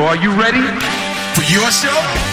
So are you ready? For your show?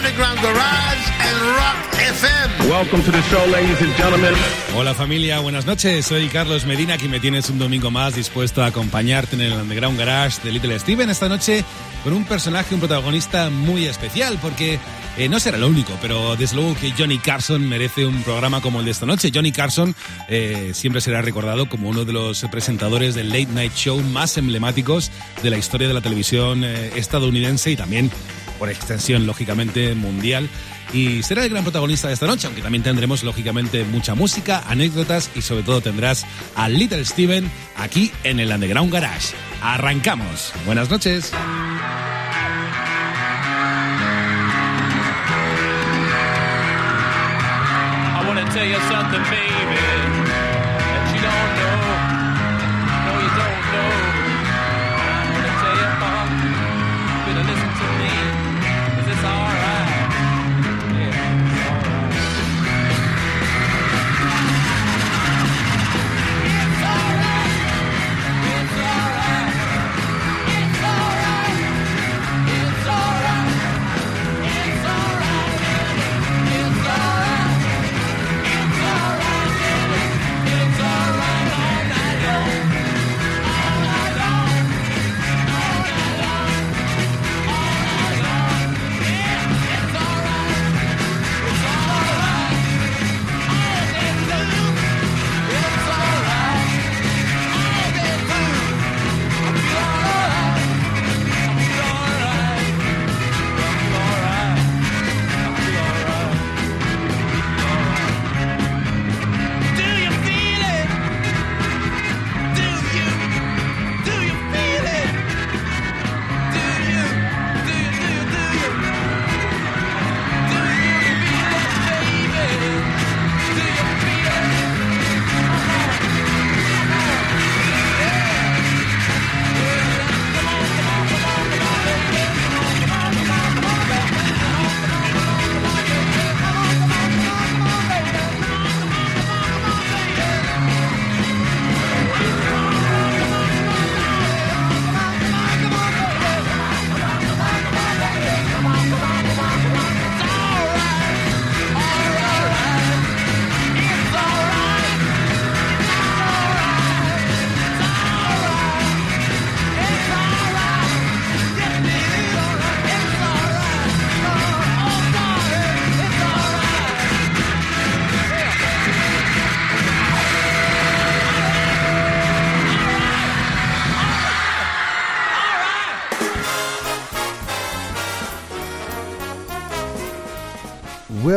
Underground Garage and Rock FM. Welcome to the show, ladies and gentlemen. Hola familia, buenas noches. Soy Carlos Medina, aquí me tienes un domingo más dispuesto a acompañarte en el Underground Garage de Little Steven esta noche con un personaje, un protagonista muy especial, porque eh, no será lo único, pero desde luego que Johnny Carson merece un programa como el de esta noche. Johnny Carson eh, siempre será recordado como uno de los presentadores del Late Night Show más emblemáticos de la historia de la televisión eh, estadounidense y también, por extensión, lógicamente, mundial. Y será el gran protagonista de esta noche, aunque también tendremos, lógicamente, mucha música, anécdotas y sobre todo tendrás a Little Steven aquí en el Underground Garage. Arrancamos. Buenas noches.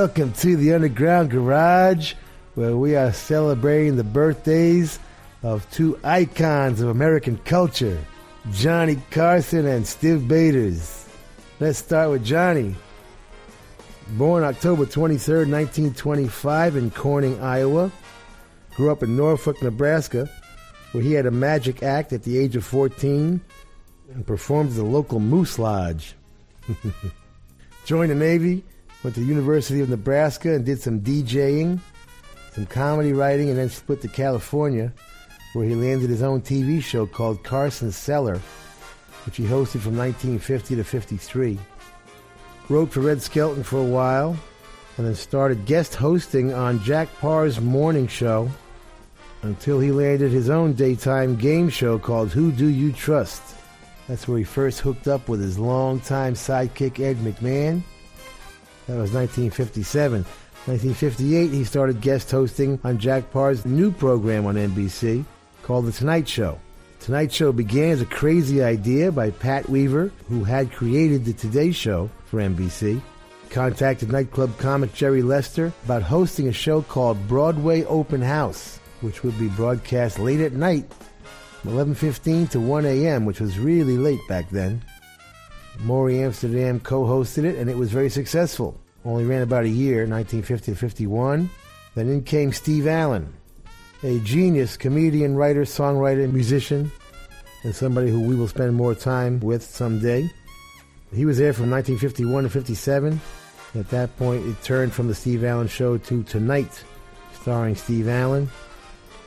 Welcome to the Underground Garage, where we are celebrating the birthdays of two icons of American culture, Johnny Carson and Stiv Bators. Let's start with Johnny. Born October 23rd, 1925, in Corning, Iowa. Grew up in Norfolk, Nebraska, where he had a magic act at the age of 14 and performed at the local Moose Lodge. Joined the Navy, went to the University of Nebraska and did some DJing, some comedy writing, and then split to California, where he landed his own TV show called Carson Cellar, which he hosted from 1950 to 53. Wrote for Red Skelton for a while, and then started guest hosting on Jack Paar's morning show until he landed his own daytime game show called Who Do You Trust? That's where he first hooked up with his longtime sidekick Ed McMahon. That was 1957. 1958, he started guest hosting on Jack Paar's new program on NBC called The Tonight Show. Tonight Show began as a crazy idea by Pat Weaver, who had created The Today Show for NBC. Contacted nightclub comic Jerry Lester about hosting a show called Broadway Open House, which would be broadcast late at night, 11:15 to 1 a.m., which was really late back then. Morey Amsterdam co-hosted it, and it was very successful. Only ran about a year, 1950 to 51. Then in came Steve Allen, a genius comedian, writer, songwriter, musician, and somebody who we will spend more time with someday. He was there from 1951 to 57. At that point, it turned from the Steve Allen Show to Tonight starring Steve Allen.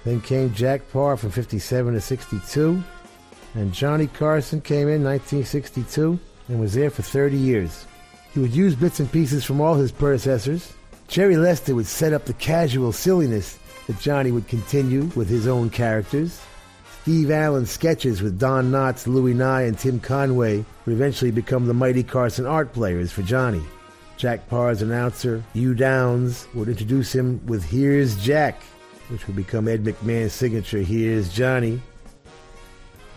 Then came Jack Paar from 57 to 62. And Johnny Carson came in 1962 and was there for 30 years. He would use bits and pieces from all his predecessors. Jerry Lester would set up the casual silliness that Johnny would continue with his own characters. Steve Allen's sketches with Don Knotts, Louis Nye, and Tim Conway would eventually become the Mighty Carson art players for Johnny. Jack Paar's announcer, Hugh Downs, would introduce him with Here's Jack, which would become Ed McMahon's signature Here's Johnny.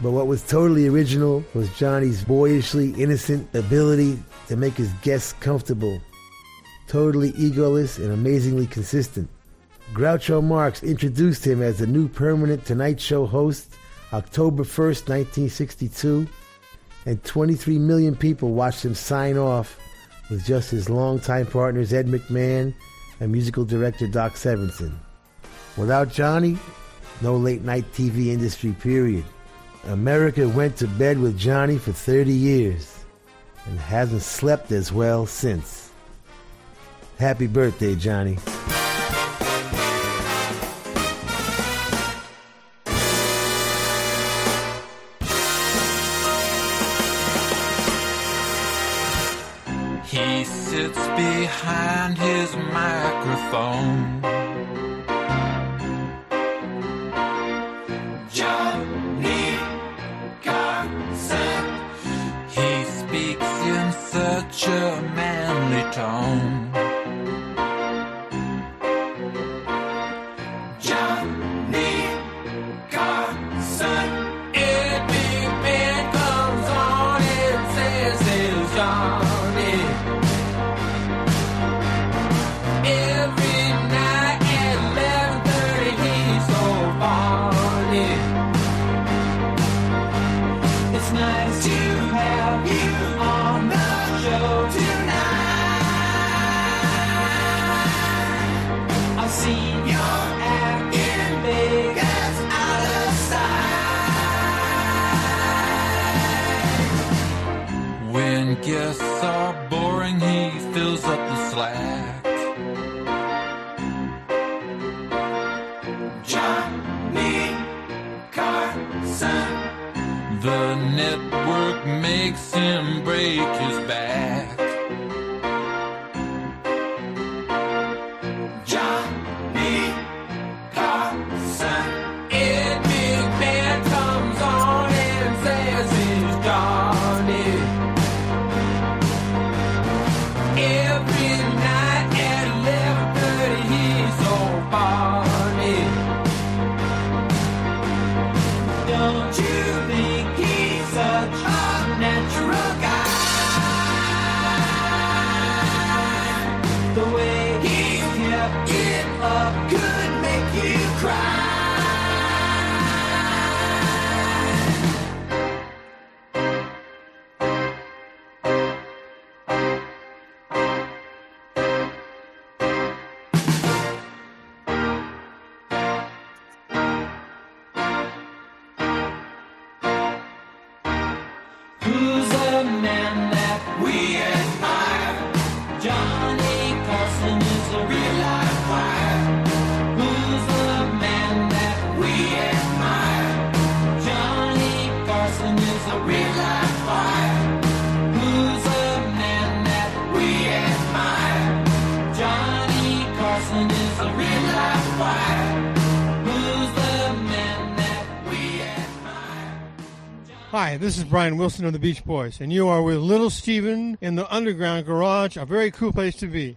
But what was totally original was Johnny's boyishly innocent ability to make his guests comfortable. Totally egoless and amazingly consistent. Groucho Marx introduced him as the new permanent Tonight Show host October 1st, 1962, and 23 million people watched him sign off with just his longtime partners Ed McMahon and musical director Doc Severinsen. Without Johnny, no late night TV industry, period. America went to bed with Johnny for 30 years and hasn't slept as well since. Happy birthday, Johnny. He sits behind his microphone. Such a manly tone. When guests are boring, he fills up the slack. Johnny Carson. The network makes him break this is Brian Wilson of the Beach Boys, and you are with Little Steven in the Underground Garage, a very cool place to be.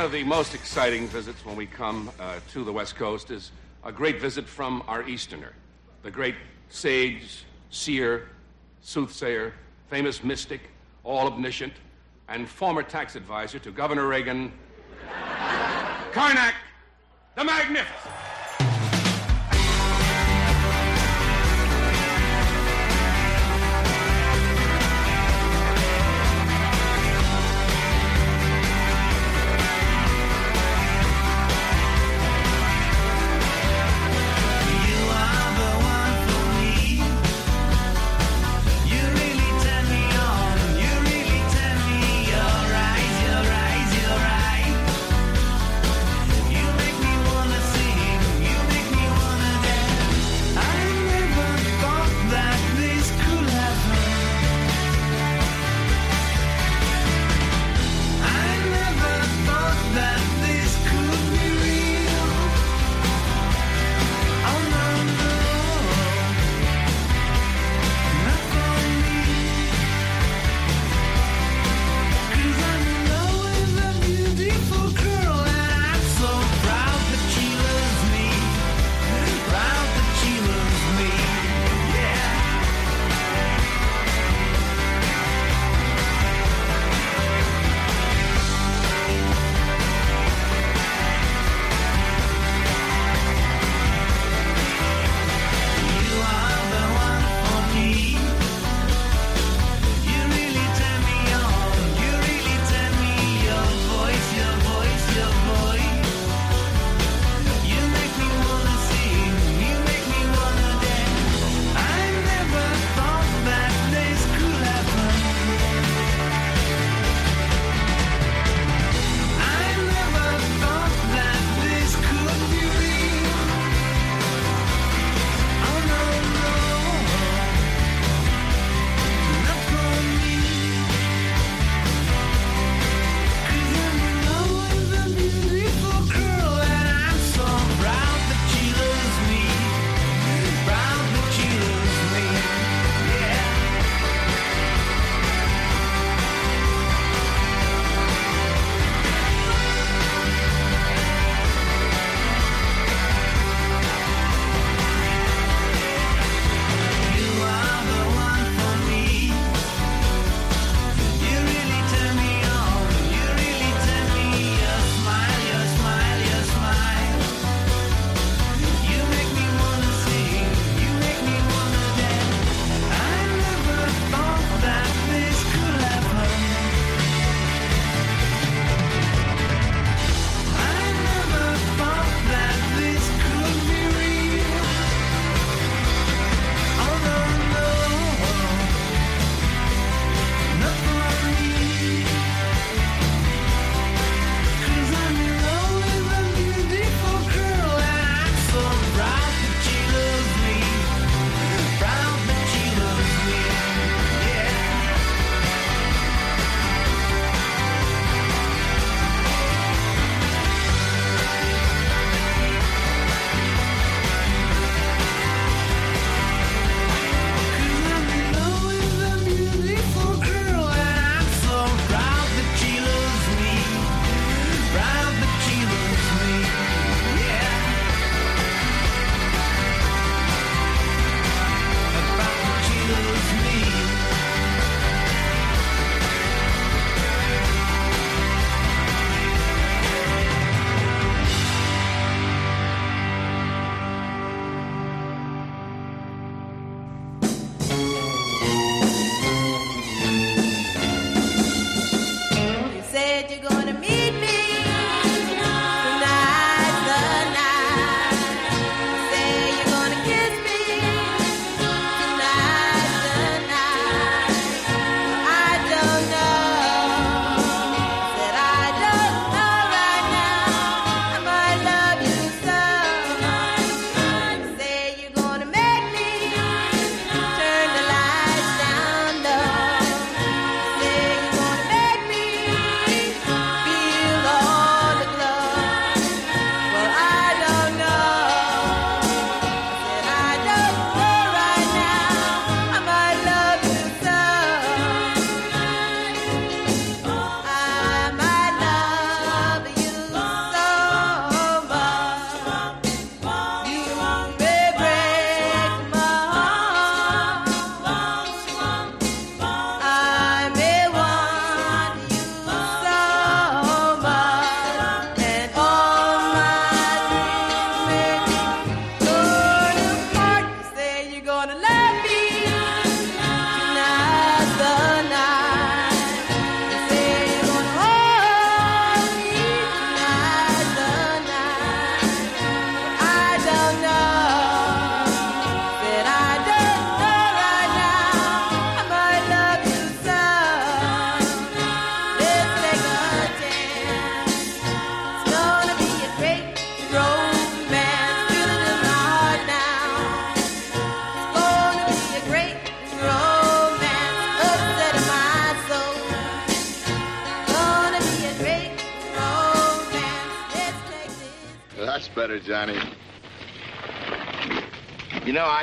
One of the most exciting visits when we come uh, to the West Coast is a great visit from our Easterner, the great sage, seer, soothsayer, famous mystic, all omniscient, and former tax advisor to Governor Reagan, Karnak the Magnificent.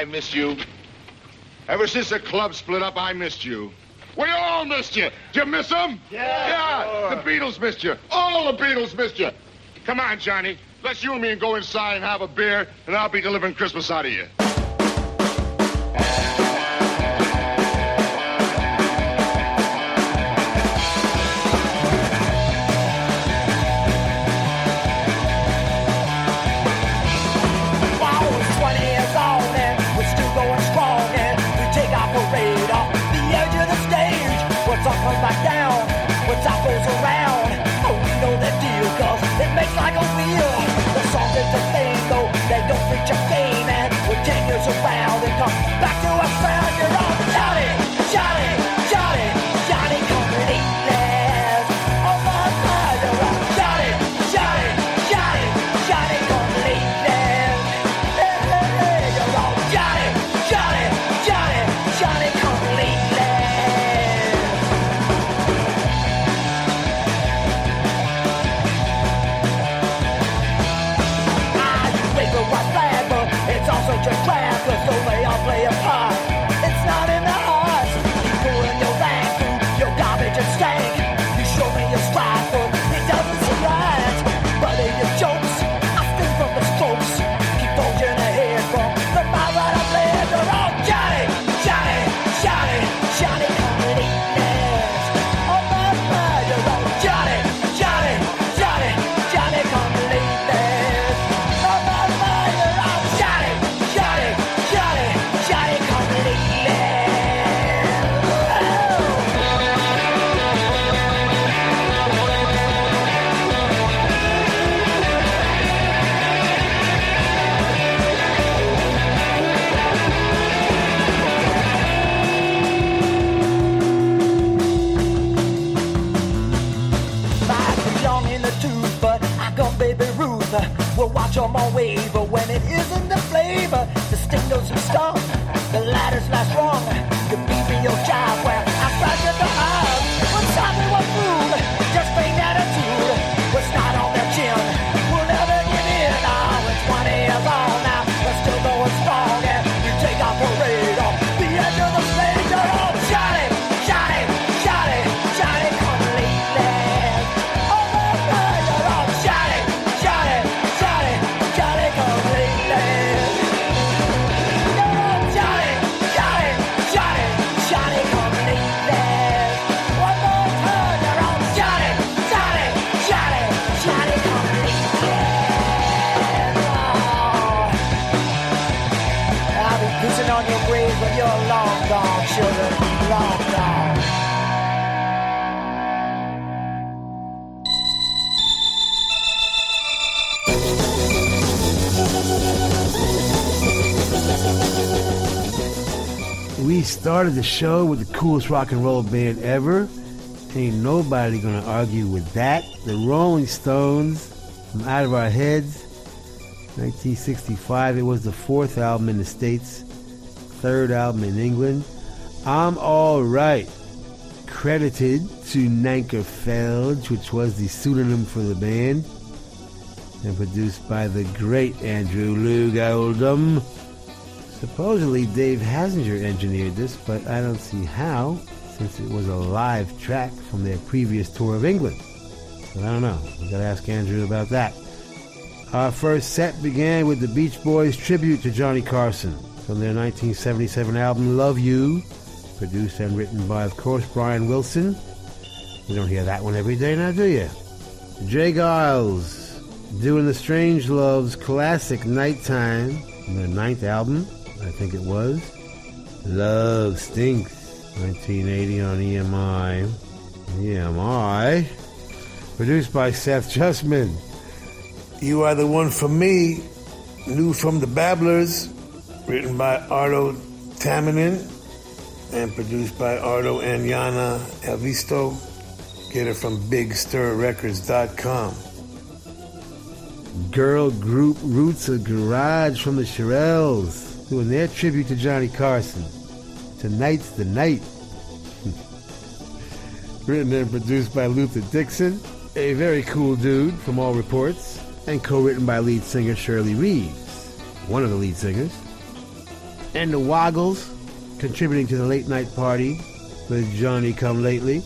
You know, I miss you. Ever since the club split up, I missed you. We all missed you. Did you miss them? Yeah. Yeah. The Beatles missed you. All the Beatles missed you. Come on, Johnny. Let's you and me go inside and have a beer, and I'll be delivering Christmas out of you. We're 10 years around and come We'll watch watch 'em all waver when it isn't started the show with the coolest rock and roll band ever. Ain't nobody gonna argue with that. The Rolling Stones from Out of Our Heads. 1965. It was the fourth album in the States, third album in England. I'm Alright. Credited to Nanker Phelge, which was the pseudonym for the band. And produced by the great Andrew Loog Oldham. Supposedly Dave Hassinger engineered this, but I don't see how, since it was a live track from their previous tour of England. I don't know. We gotta ask Andrew about that. Our first set began with the Beach Boys tribute to Johnny Carson from their 1977 album Love You, produced and written by, of course, Brian Wilson. You don't hear that one every day now, do you? J. Geils doing the Strangeloves classic Nighttime, from their ninth album, I think it was. Love Stinks, 1980 on EMI. EMI. Produced by Seth Justman. You Are the One for Me, new from the Babblers, written by Ardo Taminin and produced by Ardo and Yana Elvisto. Get it from BigStirRecords.com. Girl group Roots of Garage from the Shirelles, doing their tribute to Johnny Carson. Tonight's the night. Written and produced by Luther Dixon, a very cool dude from all reports. and co-written by lead singer Shirley Reeves, one of the lead singers. And the Woggles, contributing to the late night party with Johnny Come Lately,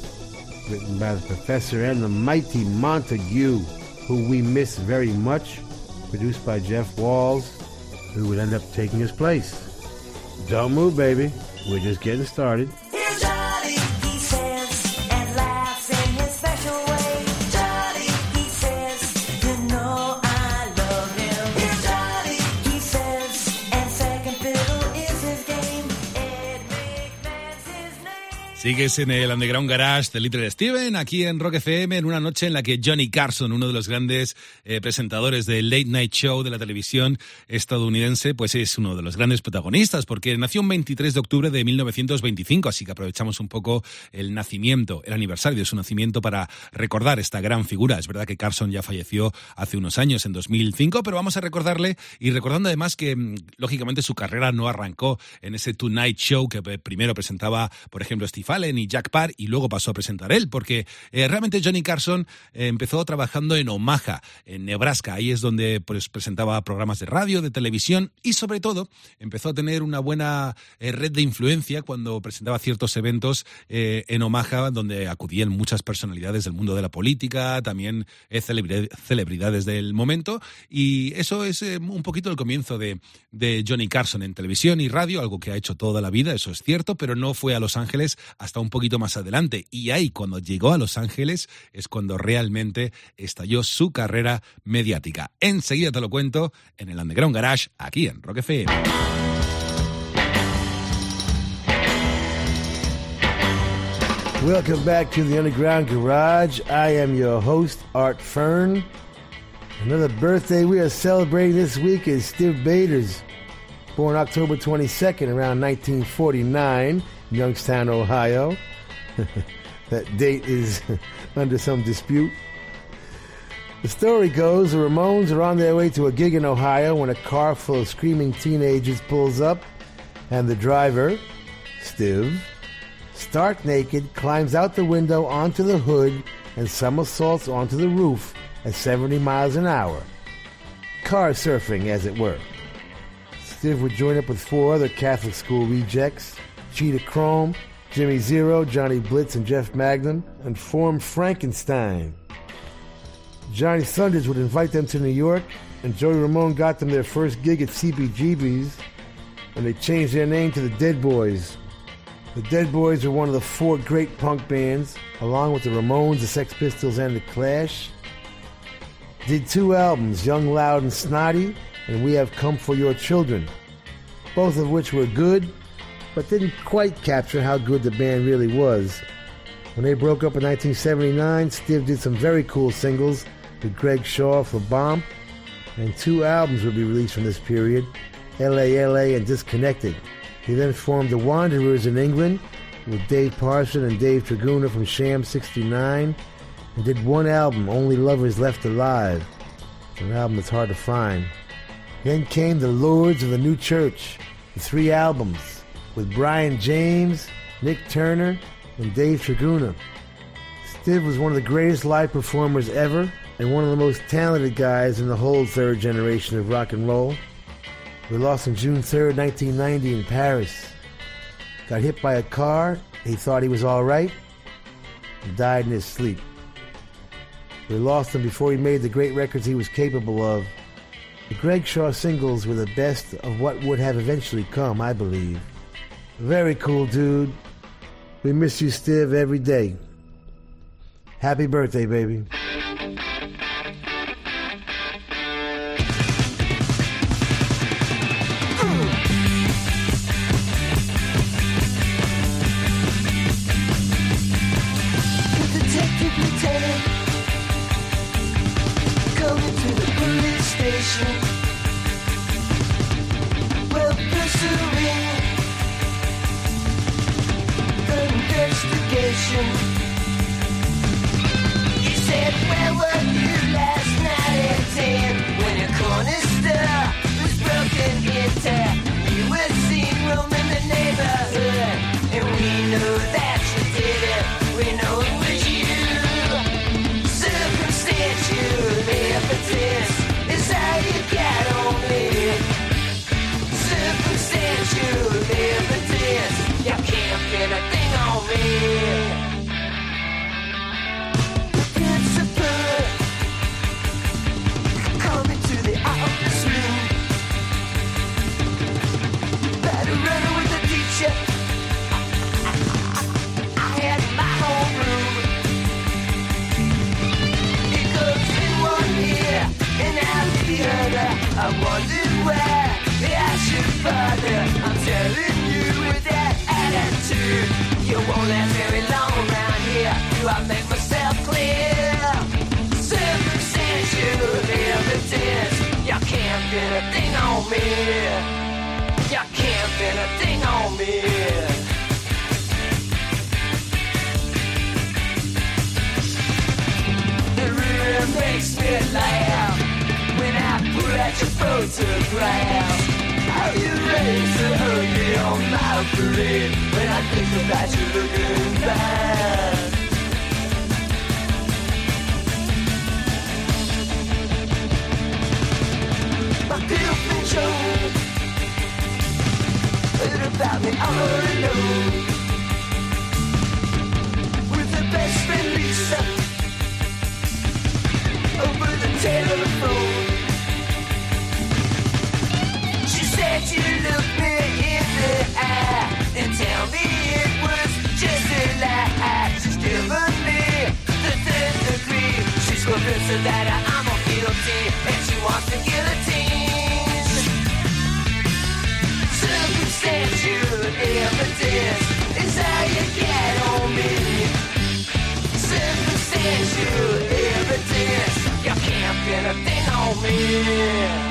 written by the professor and the mighty Montague, who we miss very much, produced by Jeff Walls, who would end up taking his place. Don't move, baby. We're just getting started. Sigues en el Underground Garage de Little Steven, aquí en Rock FM, en una noche en la que Johnny Carson, uno de los grandes eh, presentadores del Late Night Show de la televisión estadounidense, pues es uno de los grandes protagonistas, porque nació un 23 de octubre de 1925, así que aprovechamos un poco el nacimiento, el aniversario de su nacimiento para recordar esta gran figura. Es verdad que Carson ya falleció hace unos años, en 2005, pero vamos a recordarle y recordando además que, mm, lógicamente, su carrera no arrancó en ese Tonight Show que eh, primero presentaba, por ejemplo, Steve Y Jack Parr y luego pasó a presentar él, porque eh, realmente Johnny Carson eh, empezó trabajando en Omaha, en Nebraska. Ahí es donde pues, presentaba programas de radio, de televisión y sobre todo empezó a tener una buena eh, red de influencia cuando presentaba ciertos eventos en Omaha donde acudían muchas personalidades del mundo de la política, también celebri- celebridades del momento y eso es un poquito el comienzo de, de Johnny Carson en televisión y radio, algo que ha hecho toda la vida, eso es cierto, pero no fue a Los Ángeles hasta un poquito más adelante. Y ahí, cuando llegó a Los Ángeles, es cuando realmente estalló su carrera mediática. Enseguida te lo cuento en el Underground Garage, aquí en Rock FM. Welcome back to the Underground Garage. I am your host, Art Fern. Another birthday we are celebrating this week is Steve Baders, born October 22nd around 1949, Youngstown, Ohio. that date is under some dispute. The story goes the Ramones are on their way to a gig in Ohio when a car full of screaming teenagers pulls up, and the driver, Stiv, stark naked, climbs out the window onto the hood and somersaults onto the roof at 70 miles an hour. Car surfing, as it were. Stiv would join up with four other Catholic school rejects Cheetah Chrome, Jimmy Zero, Johnny Blitz, and Jeff Magnum, and form Frankenstein. Johnny Thunders would invite them to New York, and Joey Ramone got them their first gig at CBGB's, and they changed their name to the Dead Boys. The Dead Boys are one of the four great punk bands, along with the Ramones, the Sex Pistols, and the Clash. Did two albums, Young, Loud, and Snotty, and We Have Come for Your Children, both of which were good, but didn't quite capture how good the band really was. When they broke up in 1979, Stiv did some very cool singles with Greg Shaw for Bomp, and two albums would be released from this period, LA LA and Disconnected. He then formed the Wanderers in England with Dave Parson and Dave Tregunna from Sham 69 and did one album, Only Lovers Left Alive, an album that's hard to find. Then came the Lords of the New Church, the three albums with Brian James, Nick Turner, and Dave Tregunna. Stiv was one of the greatest live performers ever and one of the most talented guys in the whole third generation of rock and roll. We lost him June 3rd, 1990 in Paris. Got hit by a car. He thought he was all right. Died in his sleep. We lost him before he made the great records he was capable of. The Greg Shaw singles were the best of what would have eventually come, I believe. Very cool dude. We miss you, Stiv, every day. Happy birthday, baby. Investigation. You said, Where were you where further. I'm telling you with that attitude, you won't last very long around here. Do I make myself clear? Evidence. You can't a thing on me. You can't a thing on me. Laugh pull out your photograph. How you raise to hurt me on my parade when I think about you looking bad. My girlfriend showed heard about me all alone with her best friend Lisa over the telephone. She's convinced that I'm a guilty and she wants to guillotine. Circumstantial evidence is you get on me. Circumstantial evidence, you can't a thing on me.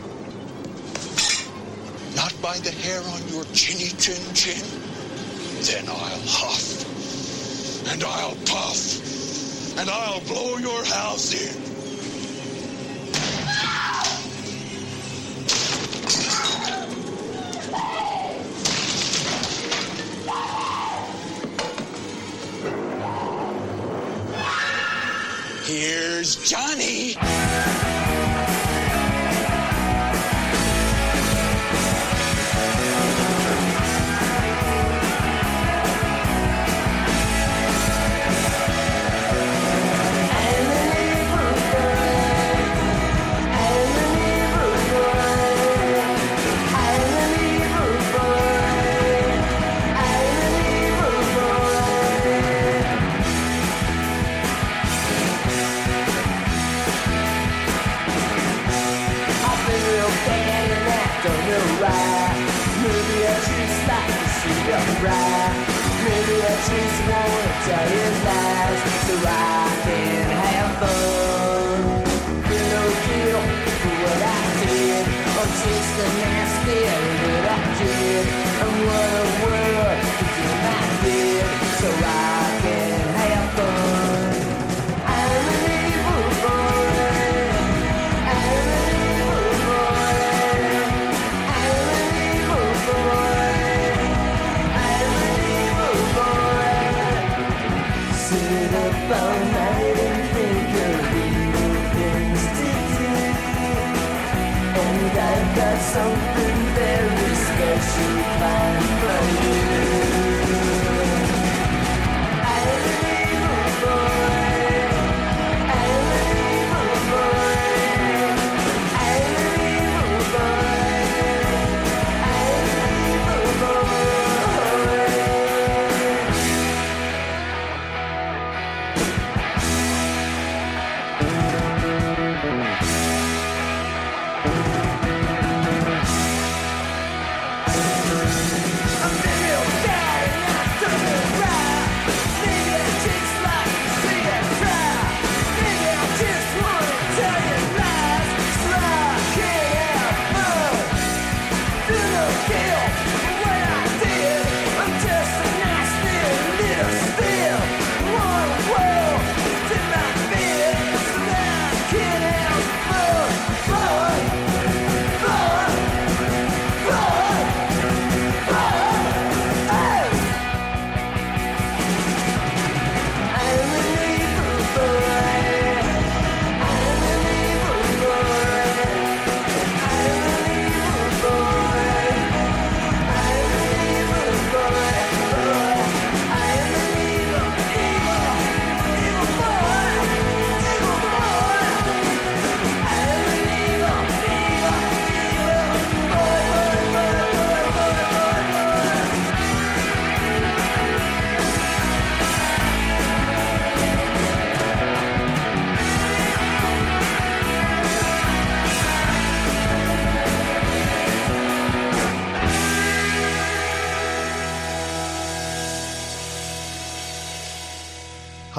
The hair on your chinny chin chin. Then I'll huff, and I'll puff, and I'll blow your house in.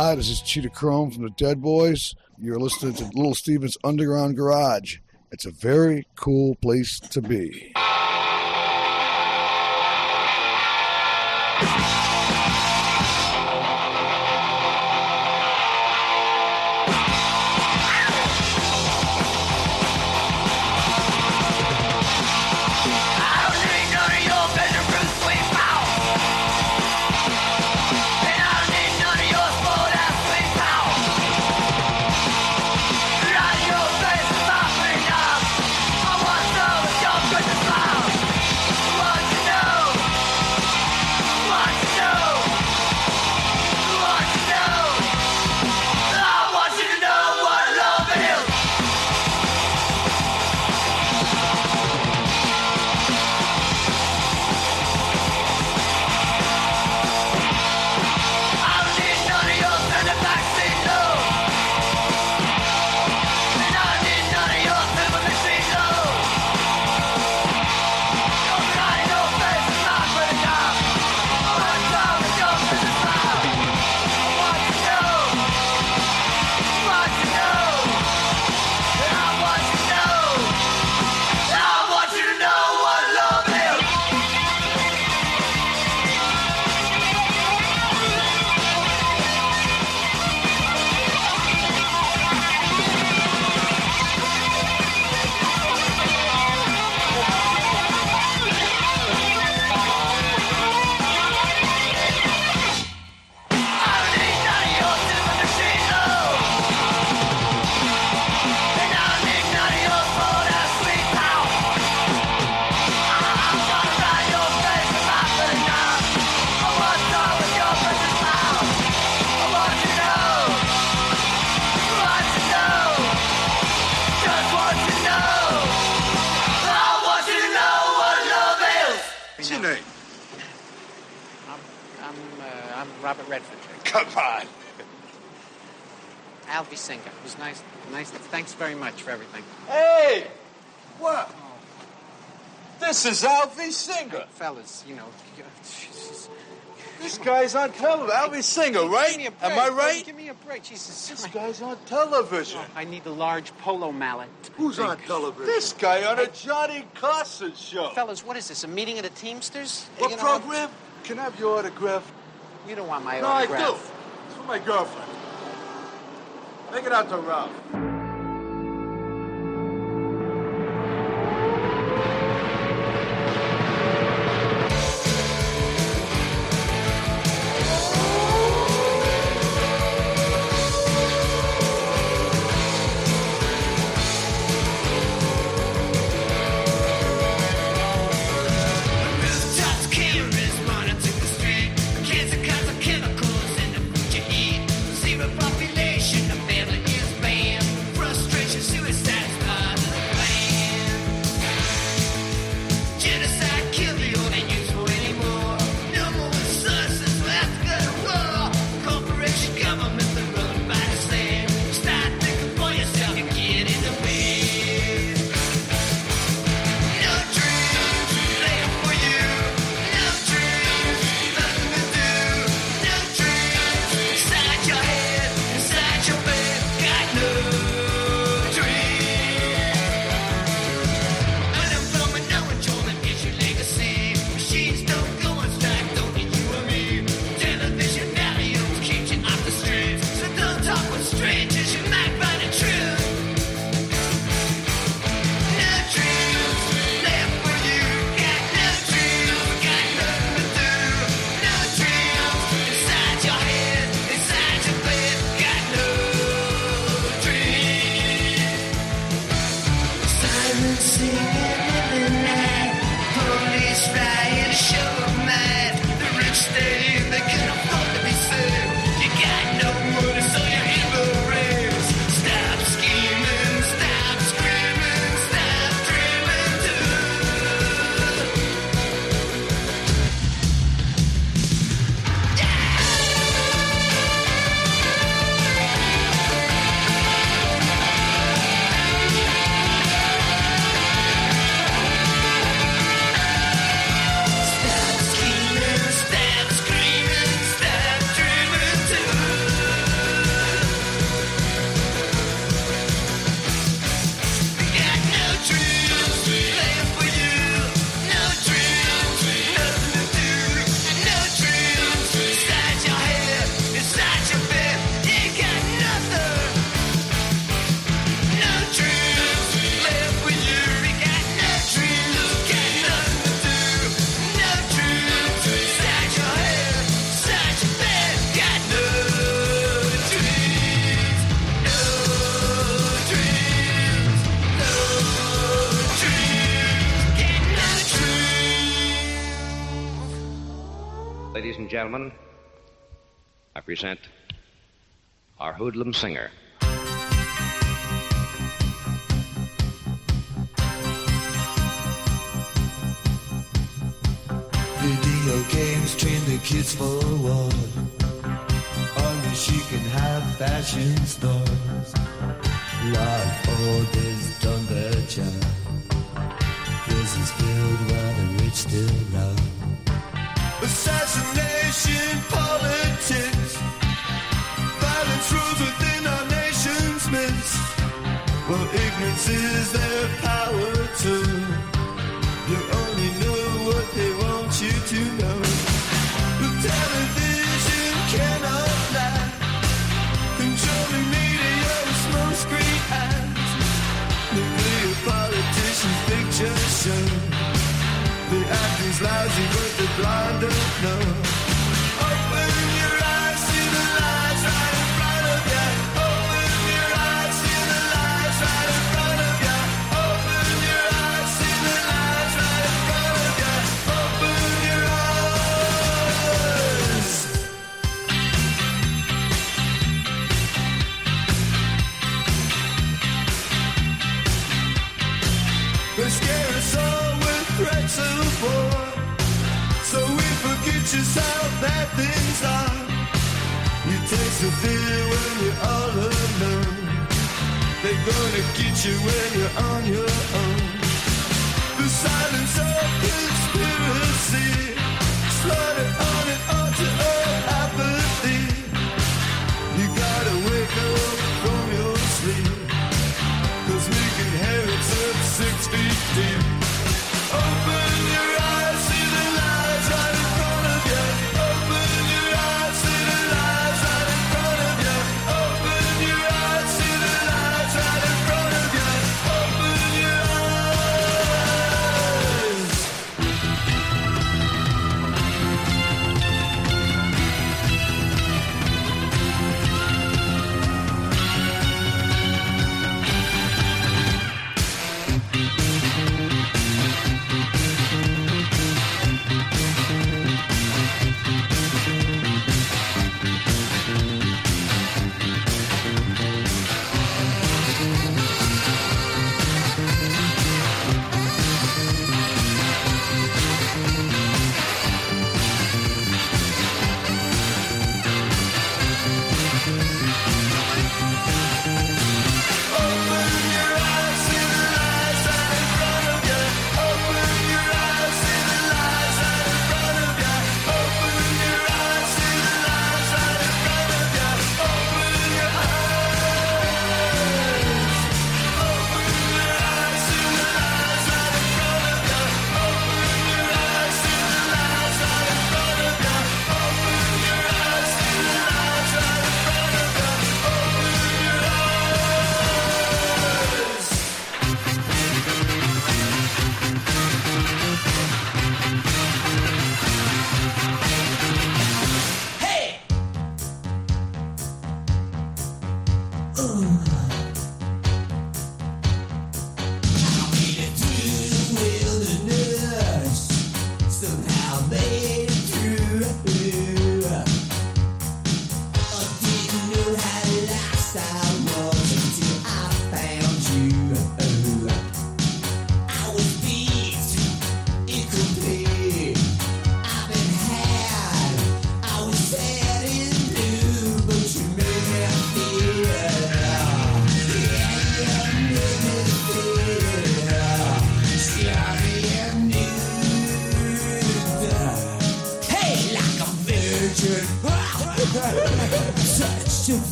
Hi, this is Cheetah Chrome from the Dead Boys. You're listening to Little Steven's Underground Garage. It's a very cool place to be. This is Alvy Singer. Fellas, you know. Jesus. This guy's on television. Alvy Singer, right? Give me a break. Am I right? Give me a break. Jesus. This guy's on television. Oh, I need a large polo mallet. Who's on television? This guy on a Johnny Carson show. Fellas, what is this? A meeting of the Teamsters? What You know, program? Can I have your autograph? You don't want my autograph. no, autograph. I do. It's for my girlfriend. Make it out to Ralph. Police riot, a show of might. The rich stay, present our hoodlum singer. Video games train the kids for war. Only she can have fashion stores. Love all this.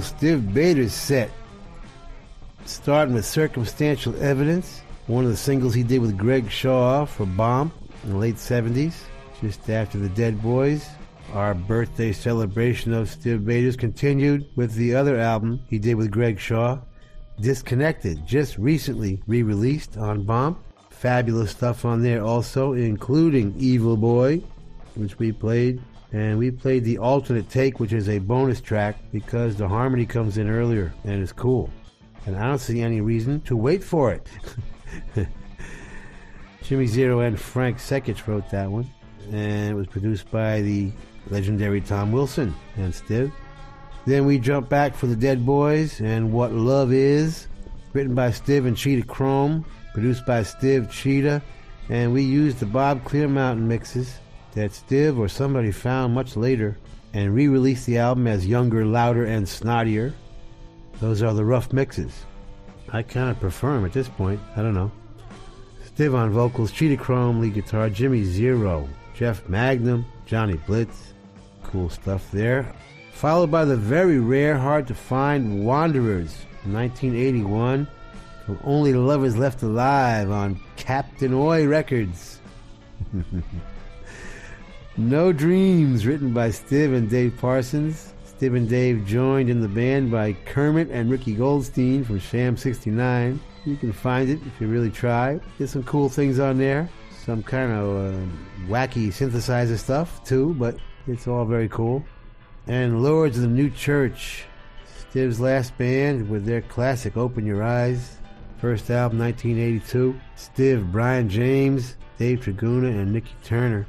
Cool Stiv Bators set, starting with Circumstantial Evidence, one of the singles he did with Greg Shaw for Bomp in the late 70s, just after the Dead Boys. Our birthday celebration of Stiv Bators' continued with the other album he did with Greg Shaw, Disconnected, just recently re released on Bomp. Fabulous stuff on there also, including Evil Boy, which we played. And we played the alternate take, which is a bonus track because the harmony comes in earlier and it's cool. And I don't see any reason to wait for it. Jimmy Zero and Frank Secich wrote that one. And it was produced by the legendary Tom Wilson and Stiv. Then we jump back for the Dead Boys and What Love Is, written by Stiv and Cheetah Chrome, produced by Stiv Cheetah, and we used the Bob Clearmountain mixes that Stiv or somebody found much later and re released the album as Younger, Louder, and Snottier. Those are the rough mixes. I kind of prefer them at this point. I don't know. Stiv on vocals, Cheetah Chrome, lead guitar, Jimmy Zero, Jeff Magnum, Johnny Blitz. Cool stuff there. Followed by the very rare, hard to find Wanderers, 1981, from Only Lovers Left Alive on Captain Oi Records. no Dreams, written by Stiv and Dave Parsons. Stiv and Dave joined in the band by Kermit and Ricky Goldstein from Sham 69. You can find it if you really try. There's some cool things on there. Some kind of uh, wacky synthesizer stuff too, but it's all very cool. And Lords of the New Church, Stiv's last band with their classic Open Your Eyes. First album 1982. Stiv, Brian James, Dave Tregunna, and Nicky Turner.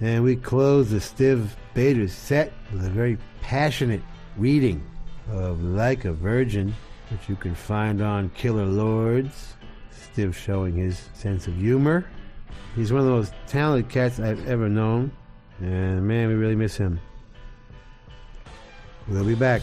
And we close the Stiv Bators set with a very passionate reading of Like a Virgin, which you can find on Killer Lords. Stiv showing his sense of humor. He's one of the most talented cats I've ever known. And man, we really miss him. We'll be back.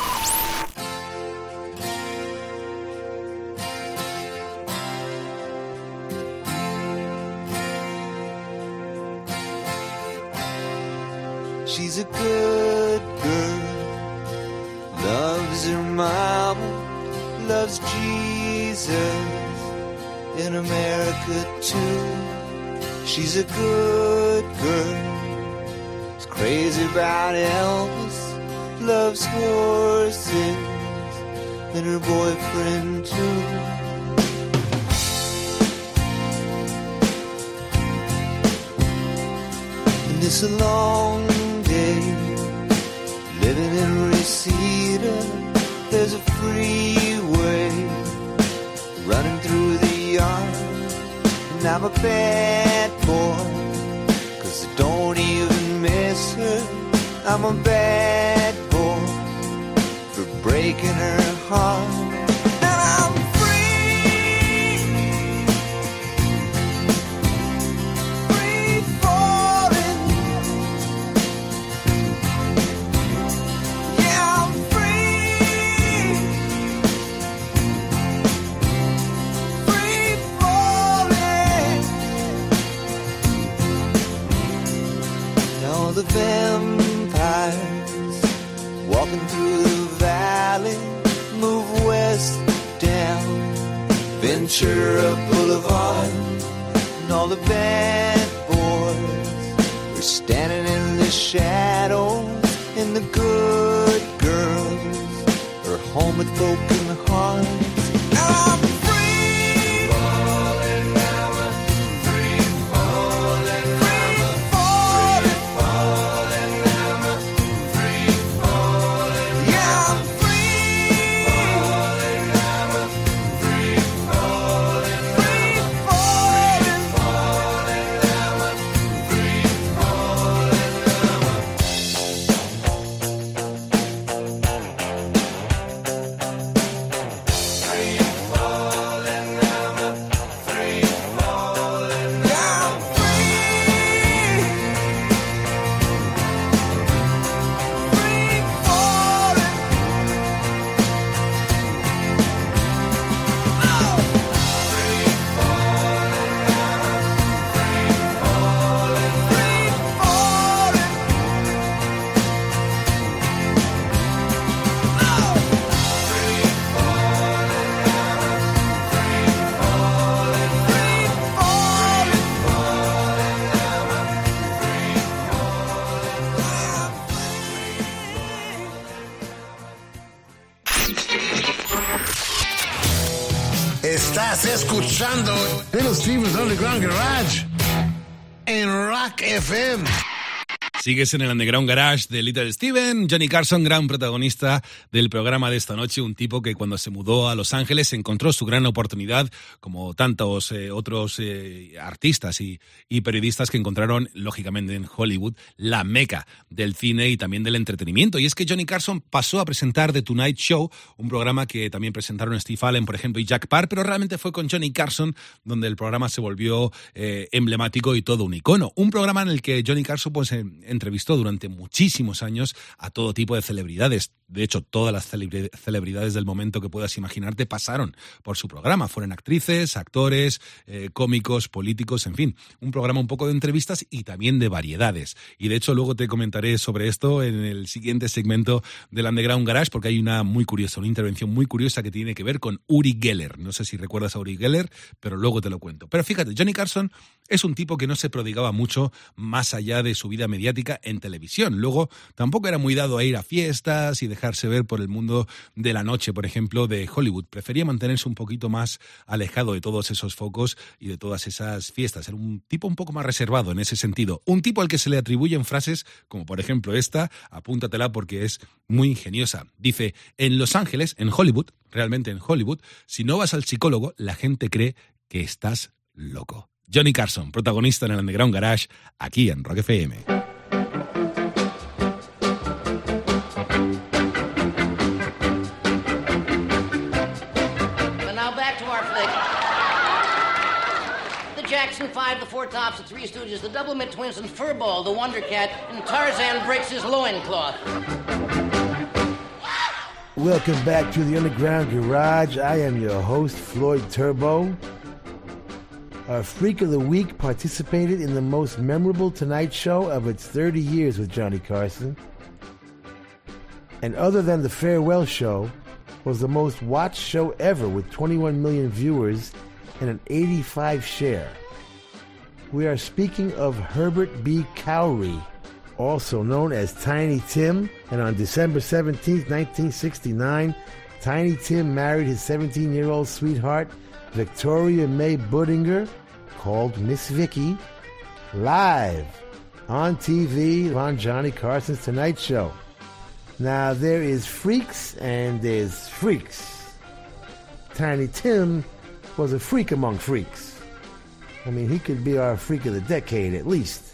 Escuchando Little Steven's Underground Garage en Rock FM. Sigues en el Underground Garage de Little Steven. Johnny Carson, gran protagonista del programa de esta noche, un tipo que cuando se mudó a Los Ángeles encontró su gran oportunidad, como tantos eh, otros eh, artistas y, y periodistas que encontraron, lógicamente, en Hollywood, la meca del cine y también del entretenimiento. Y es que Johnny Carson pasó a presentar The Tonight Show, un programa que también presentaron Steve Allen, por ejemplo, y Jack Parr, pero realmente fue con Johnny Carson donde el programa se volvió eh, emblemático y todo un icono. Un programa en el que Johnny Carson pues, entrevistó durante muchísimos años a todo tipo de celebridades. De hecho, todas las celebri- celebridades del momento que puedas imaginarte pasaron por su programa. Fueron actrices, actores, eh, cómicos, políticos, en fin. Un programa un poco de entrevistas y también de variedades. Y de hecho, luego te comentaré sobre esto en el siguiente segmento del Underground Garage, porque hay una muy curiosa, una intervención muy curiosa que tiene que ver con Uri Geller. No sé si recuerdas a Uri Geller, pero luego te lo cuento. Pero fíjate, Johnny Carson es un tipo que no se prodigaba mucho más allá de su vida mediática en televisión. Luego tampoco era muy dado a ir a fiestas y dejarse ver por el mundo de la noche, por ejemplo, de Hollywood. Prefería mantenerse un poquito más alejado de todos esos focos y de todas esas fiestas. Era un tipo un poco más reservado en ese sentido. Un tipo al que se le atribuyen frases como por ejemplo esta, apúntatela porque es muy ingeniosa. Dice, en Los Ángeles, en Hollywood, realmente en Hollywood, si no vas al psicólogo, la gente cree que estás loco. Johnny Carson, protagonista en el Underground Garage, aquí en Rock FM. Five, the Four Tops, the Three Stooges, the Doublemint Twins, and Furball, the Wonder Cat, and Tarzan breaks his loincloth. Welcome back to the Underground Garage. I am your host, Floyd Turbo. Our Freak of the Week participated in the most memorable Tonight Show of its 30 years with Johnny Carson. And other than the Farewell Show, was the most watched show ever with 21 million viewers and an 85 share. We are speaking of Herbert B. Khaury, also known as Tiny Tim, and on December 17, 1969, Tiny Tim married his 17 year old sweetheart, Victoria May Budinger, called Miss Vicky, live on TV on Johnny Carson's Tonight Show. Now, there is freaks and there's freaks. Tiny Tim was a freak among freaks. I mean, he could be our freak of the decade at least.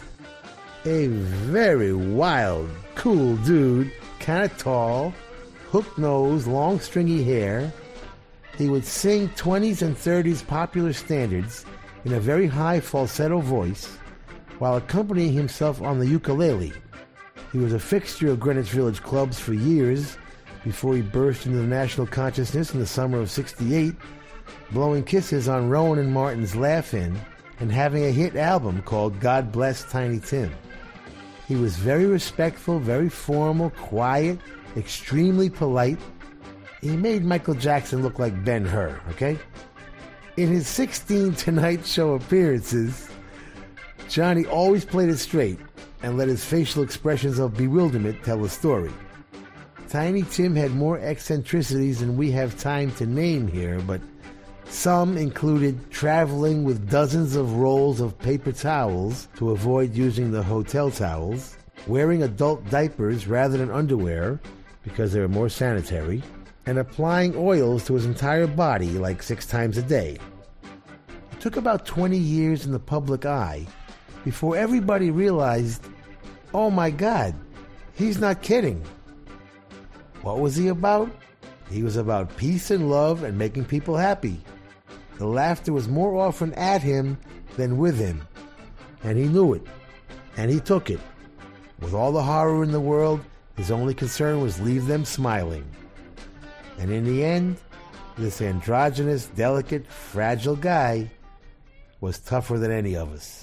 A very wild, cool dude, kind of tall, hook nose, long stringy hair. He would sing 20s and 30s popular standards in a very high falsetto voice while accompanying himself on the ukulele. He was a fixture of Greenwich Village clubs for years before he burst into the national consciousness in the summer of 68, blowing kisses on Rowan and Martin's Laugh In and having a hit album called God Bless Tiny Tim. He was very respectful, very formal, quiet, extremely polite. He made Michael Jackson look like Ben Hur, okay? In his 16 Tonight Show appearances, Johnny always played it straight and let his facial expressions of bewilderment tell the story. Tiny Tim had more eccentricities than we have time to name here, but some included traveling with dozens of rolls of paper towels to avoid using the hotel towels, wearing adult diapers rather than underwear because they were more sanitary, and applying oils to his entire body like six times a day. It took about 20 years in the public eye before everybody realized, oh my God, he's not kidding. What was he about? He was about peace and love and making people happy. The laughter was more often at him than with him. And he knew it. And he took it. With all the horror in the world, his only concern was leave them smiling. And in the end, this androgynous, delicate, fragile guy was tougher than any of us.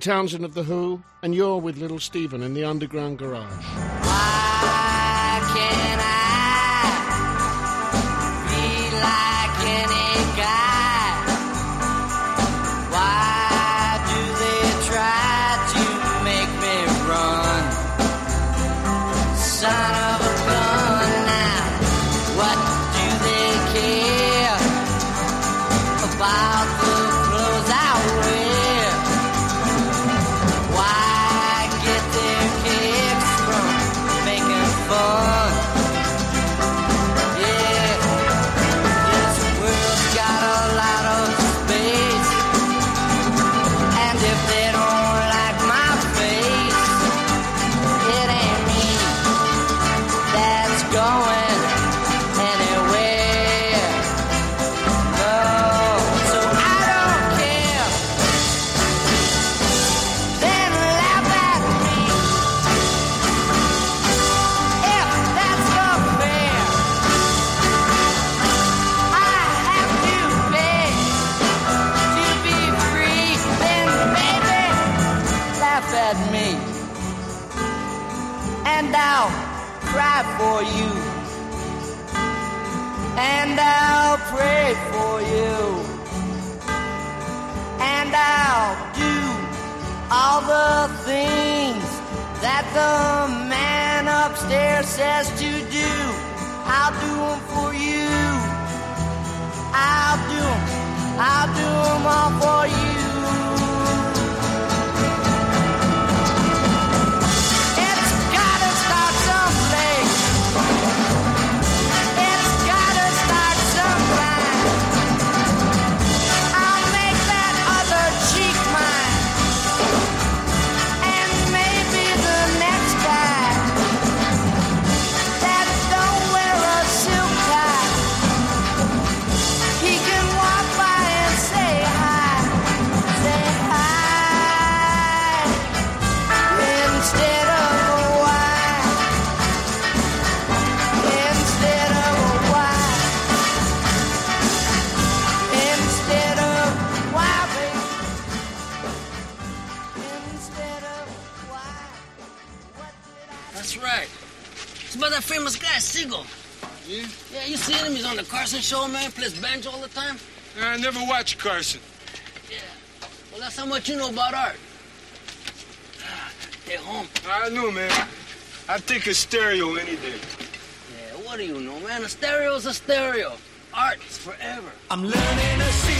Pete Townshend of The Who, and you're with Little Steven in the Underground Garage. Why can't I? Carson show, man? Plays banjo all the time? I never watch Carson. Yeah. Well, that's how much you know about art. Ah, stay home. I know, man. I take a stereo any day. Yeah, what do you know, man? A stereo's a stereo. Art's forever. I'm learning to see.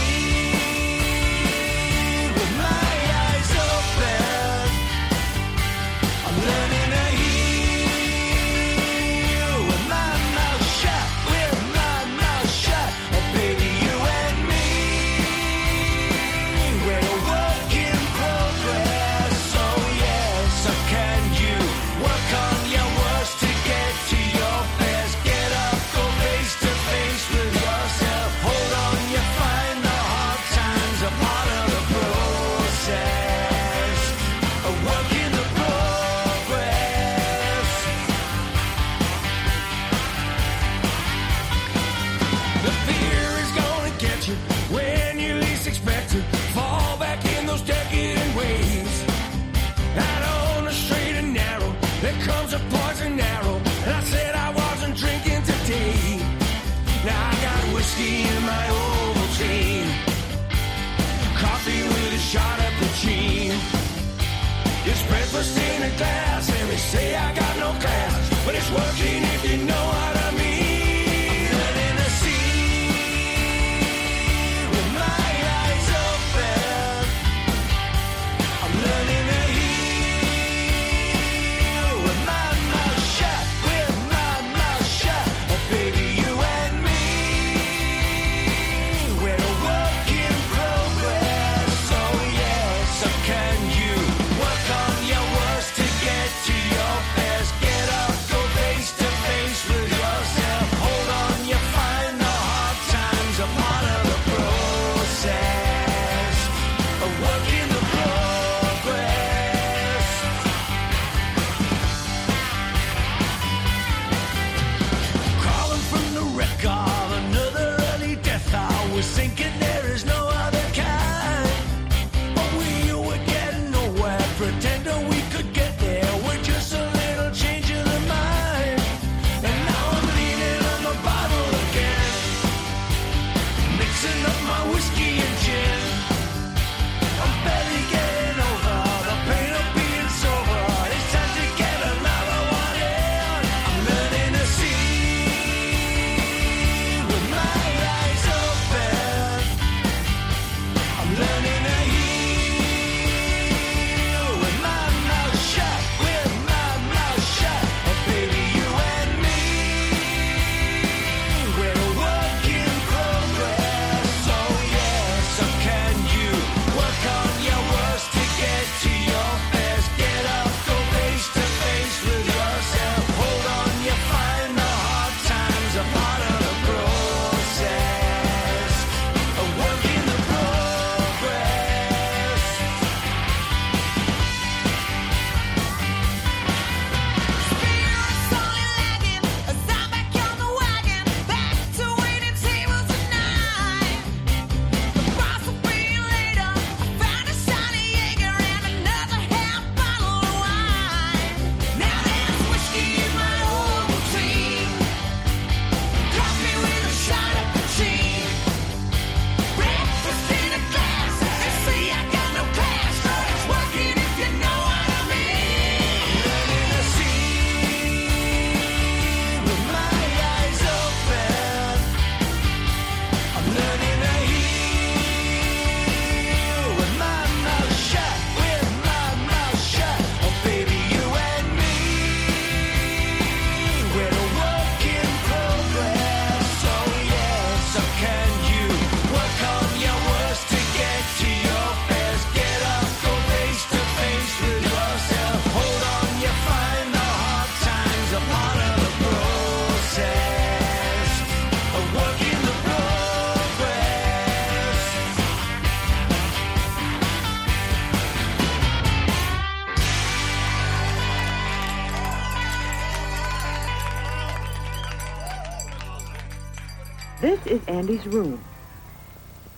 Andy's room.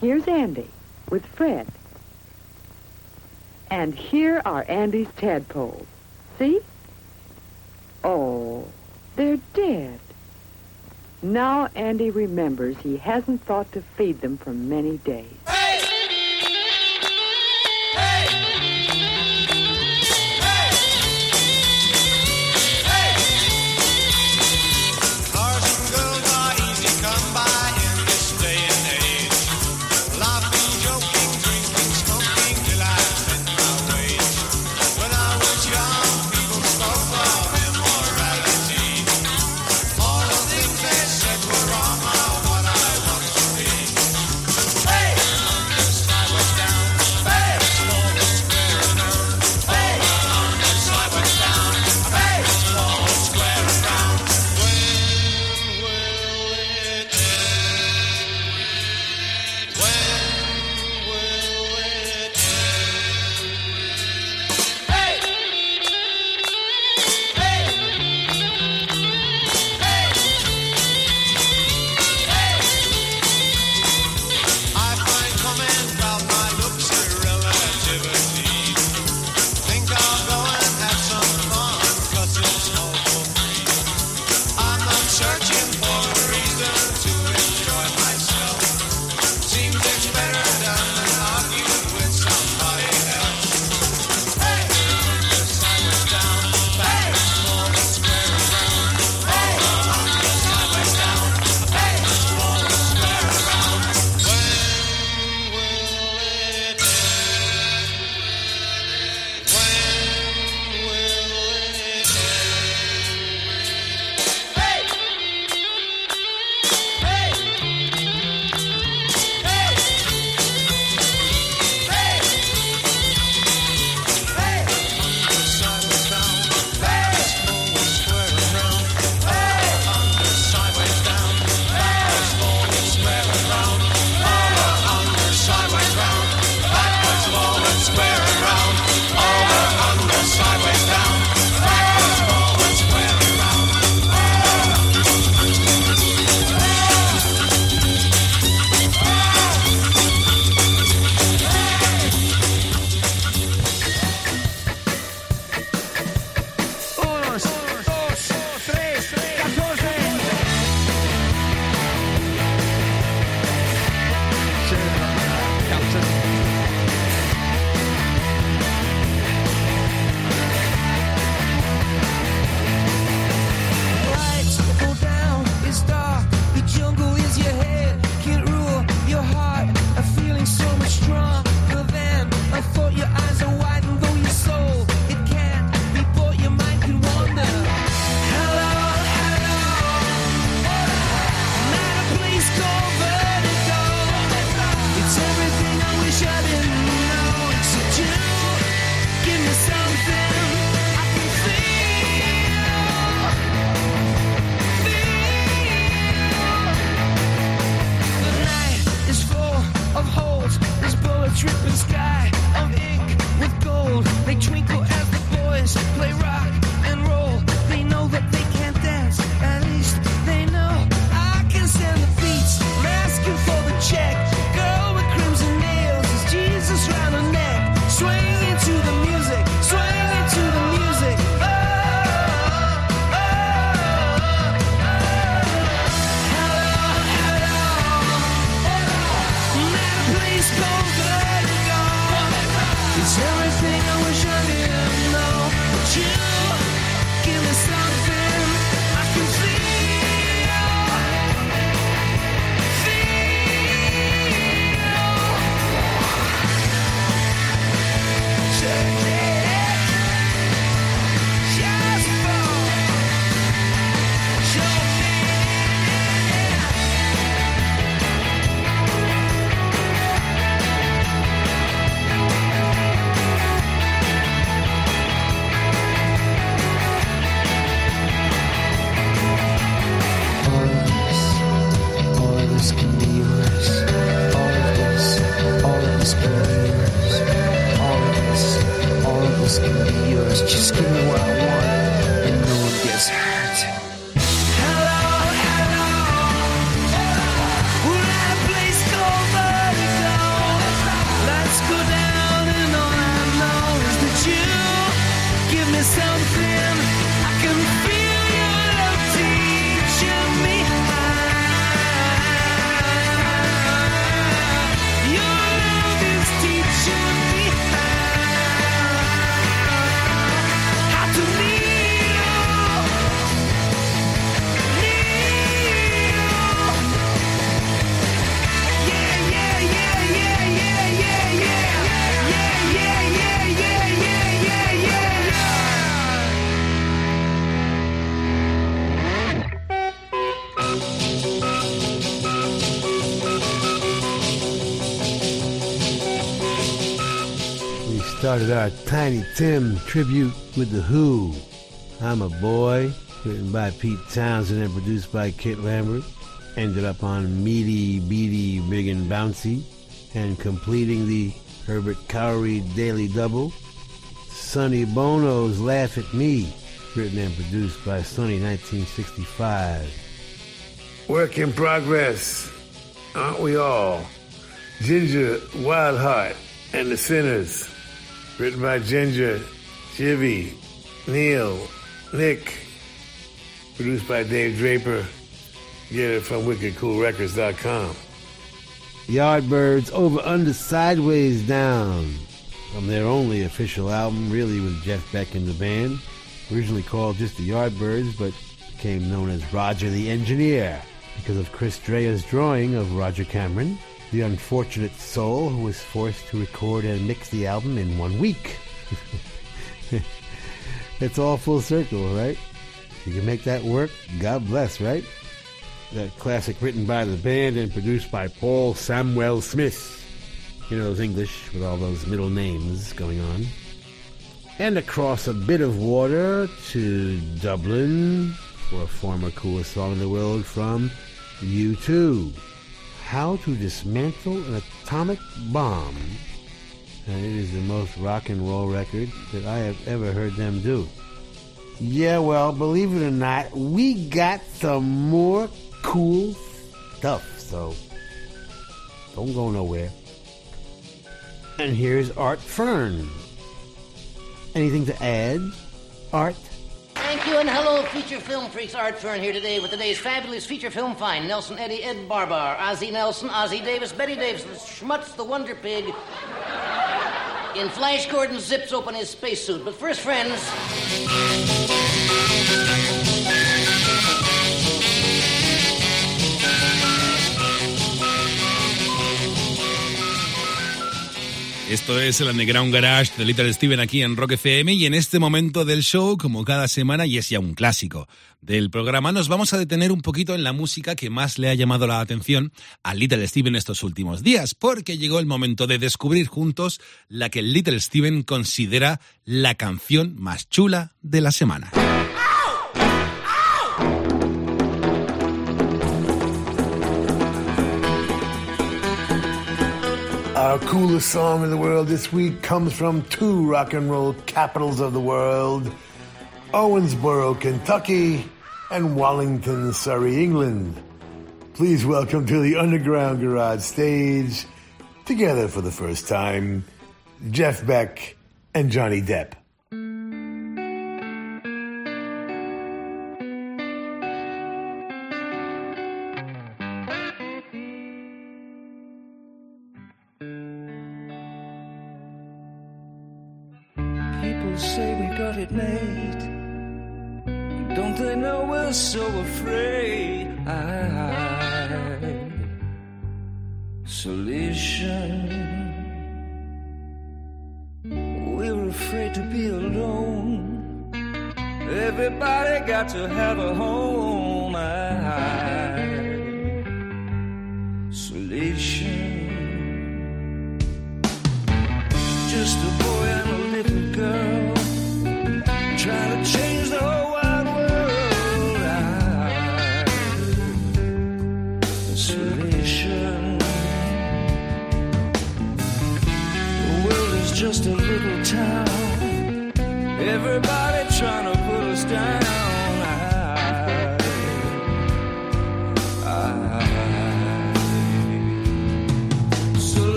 Here's Andy with Fred. And here are Andy's tadpoles. See? Oh, they're dead. Now Andy remembers he hasn't thought to feed them for many days. Started our Tiny Tim tribute with The Who. I'm a Boy, written by Pete Townshend and produced by Kit Lambert. Ended up on Meaty, Beaty, Big and Bouncy. And completing the Herbert Khaury Daily Double, Sonny Bono's Laugh at Me, written and produced by Sonny 1965. Work in progress, aren't we all? Ginger Wildheart and the Sinners, written by Ginger, Jivy, Neil, Nick, produced by Dave Draper. Get it from wickedcoolrecords.com. Yardbirds over under sideways down from their only official album, really with Jeff Beck in the band. Originally called just the Yardbirds, but became known as Roger the Engineer because of Chris Dreja's drawing of Roger Cameron, the unfortunate soul who was forced to record and mix the album in one week. it's all full circle, right? If you can make that work, God bless, right? That classic written by the band and produced by Paul Samwell-Smith. You know, those English with all those middle names going on. And across a bit of water to Dublin for a former coolest song in the world from U2. How to dismantle an atomic bomb. And it is the most rock and roll record that I have ever heard them do. Yeah, well, believe it or not, we got some more cool stuff, so don't go nowhere. And here's Art Fern. Anything to add, Art? Thank you and hello, feature film freaks. Art Fern here today with today's fabulous feature film find. Nelson Eddy, Ed Barbar, Ozzie Nelson, Ozzie Davis, Bette Davis, Schmutz the Wonder Pig. In Flash Gordon zips open his spacesuit. But first, friends. Esto es el Underground Garage de Little Steven aquí en Rock FM y en este momento del show, como cada semana, y es ya un clásico del programa, nos vamos a detener un poquito en la música que más le ha llamado la atención a Little Steven estos últimos días, porque llegó el momento de descubrir juntos la que Little Steven considera la canción más chula de la semana. Our coolest song in the world this week comes from two rock and roll capitals of the world Owensboro, Kentucky, and Wallington, Surrey, England. Please welcome to the Underground Garage stage, together for the first time, Jeff Beck and Johnny Depp. So afraid? I Isolation. We're afraid to be alone. Everybody got to have a home. Isolation. Everybody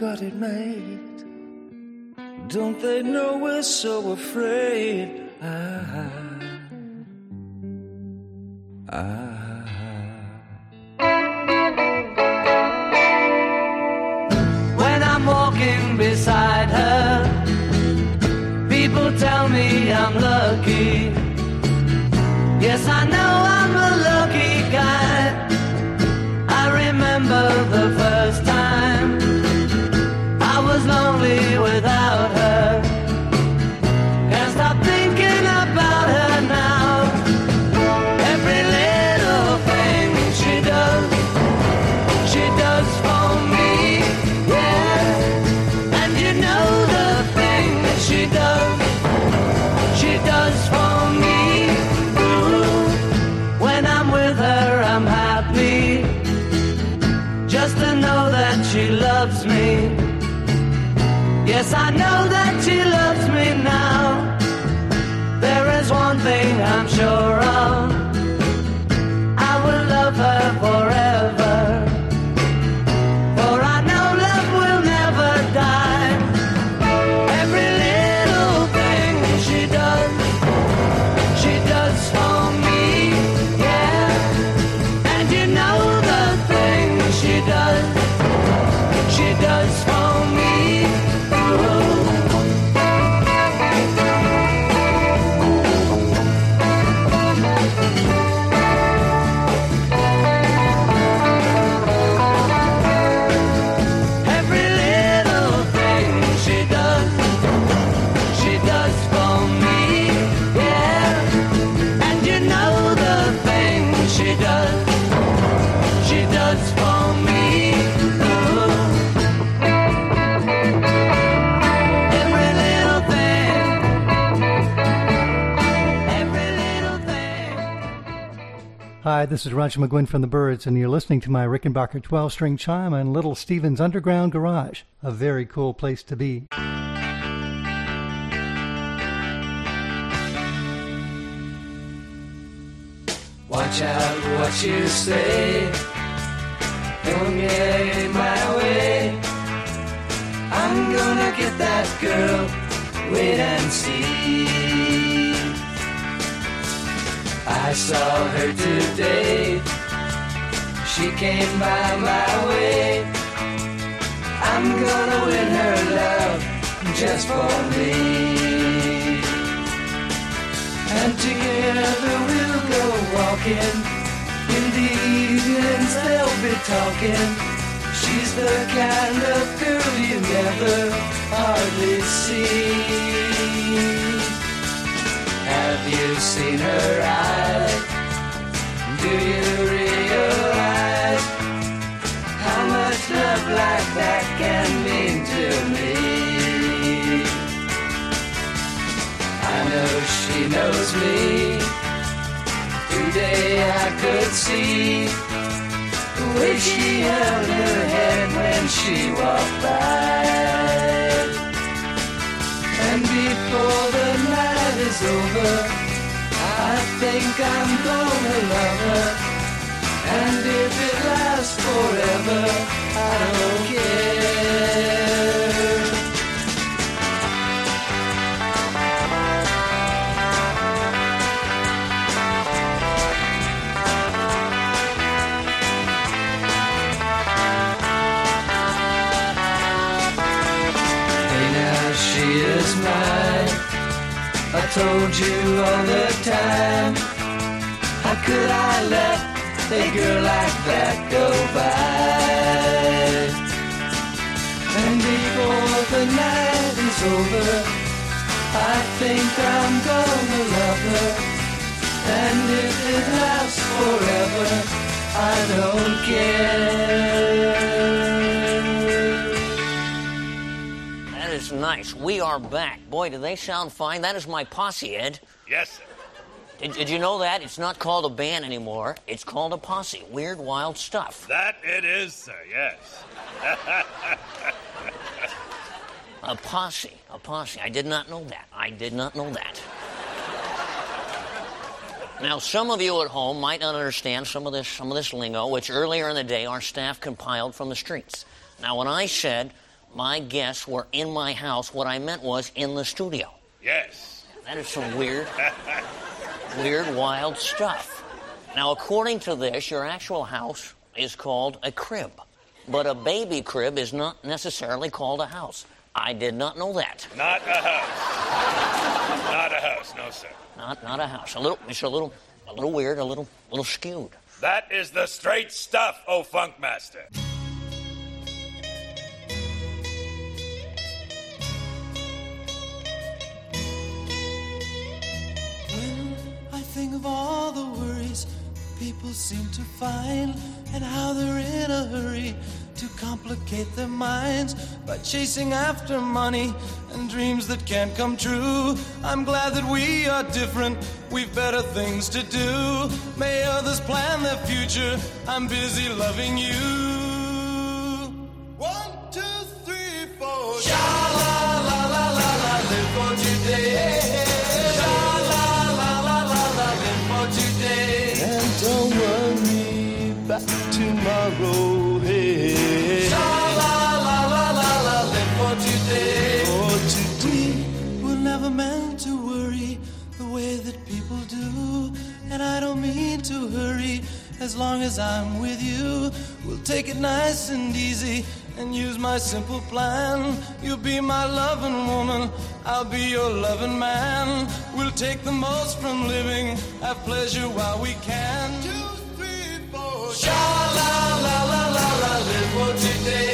got it made. Don't they know we're so afraid? Hi, this is Roger McGuinn from the Byrds, and you're listening to my Rickenbacker 12 string chime in Little Steven's Underground Garage. A very cool place to be. Watch out what you say. Don't get in my way. I'm gonna get that girl. Wait and see. I saw her today. She came by my way. I'm gonna win her love just for me. And together we'll go walking. In the evenings they'll be talking. She's the kind of girl you never hardly see. Have you seen her eyes? Do you realize how much love like that can mean to me? I know she knows me. Today I could see the way she held her head when she walked by. Before the night is over, I think I'm gonna love her. And if it lasts forever, I don't care. I told you all the time. How could I let a girl like that go by? And before the night is over, I think I'm gonna love her. And if it lasts forever, I don't care. That is nice. We are back. Boy, do they sound fine. That is my posse, Ed. Yes, sir. Did, did you know that? It's not called a band anymore. It's called a posse. Weird, wild stuff. That it is, sir, yes. A posse. A posse. I did not know that. I did not know that. Now, some of you at home might not understand some of this, some of this lingo, which earlier in the day our staff compiled from the streets. Now, when I said my guests were in my house, what I meant was in the studio. Yes. That is some weird, weird, wild stuff. Now, according to this, your actual house is called a crib. But a baby crib is not necessarily called a house. I did not know that. Not a house. Not a house, no, sir. Not not a house. A little it's a little a little weird, a little little skewed. That is the straight stuff, oh Funk of all the worries people seem to find and how they're in a hurry to complicate their minds by chasing after money and dreams that can't come true. I'm glad that we are different. We've better things to do. May others plan their future. I'm busy loving you. As long as I'm with you, we'll take it nice and easy and use my simple plan. You'll be my loving woman, I'll be your loving man. We'll take the most from living, have pleasure while we can. Two, three, four. Sha la la la la la, live for today.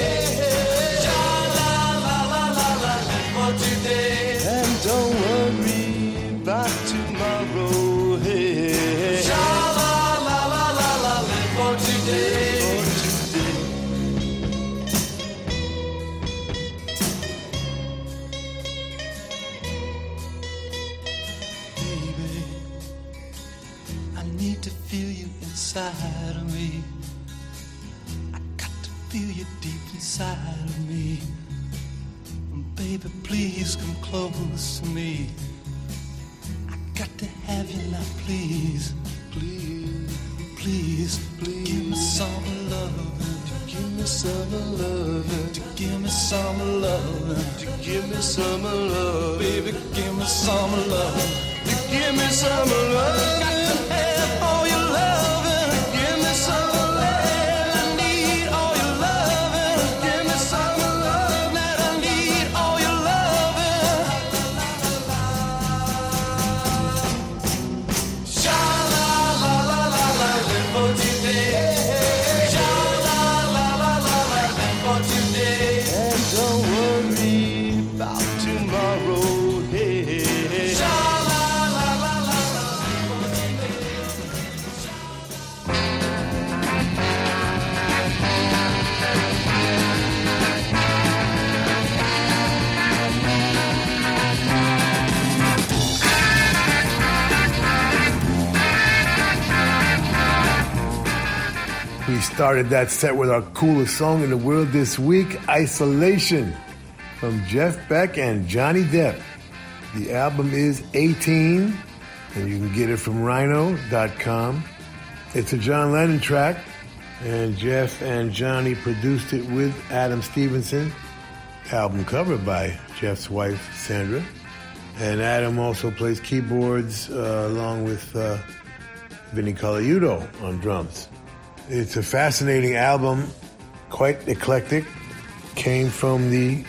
Baby, please come close to me. I got to have you now, please. Please, please, please. Give me some love. Give me some love. To give me some love. To give me some love. Baby, give me some love. To give me some love. Started that set with our coolest song in the world this week, Isolation, from Jeff Beck and Johnny Depp. The album is 18, and you can get it from rhino.com. It's a John Lennon track, and Jeff and Johnny produced it with Adam Stevenson. Album cover by Jeff's wife, Sandra. And Adam also plays keyboards uh, along with uh, Vinny Colaiuta on drums. It's a fascinating album, quite eclectic. Came from the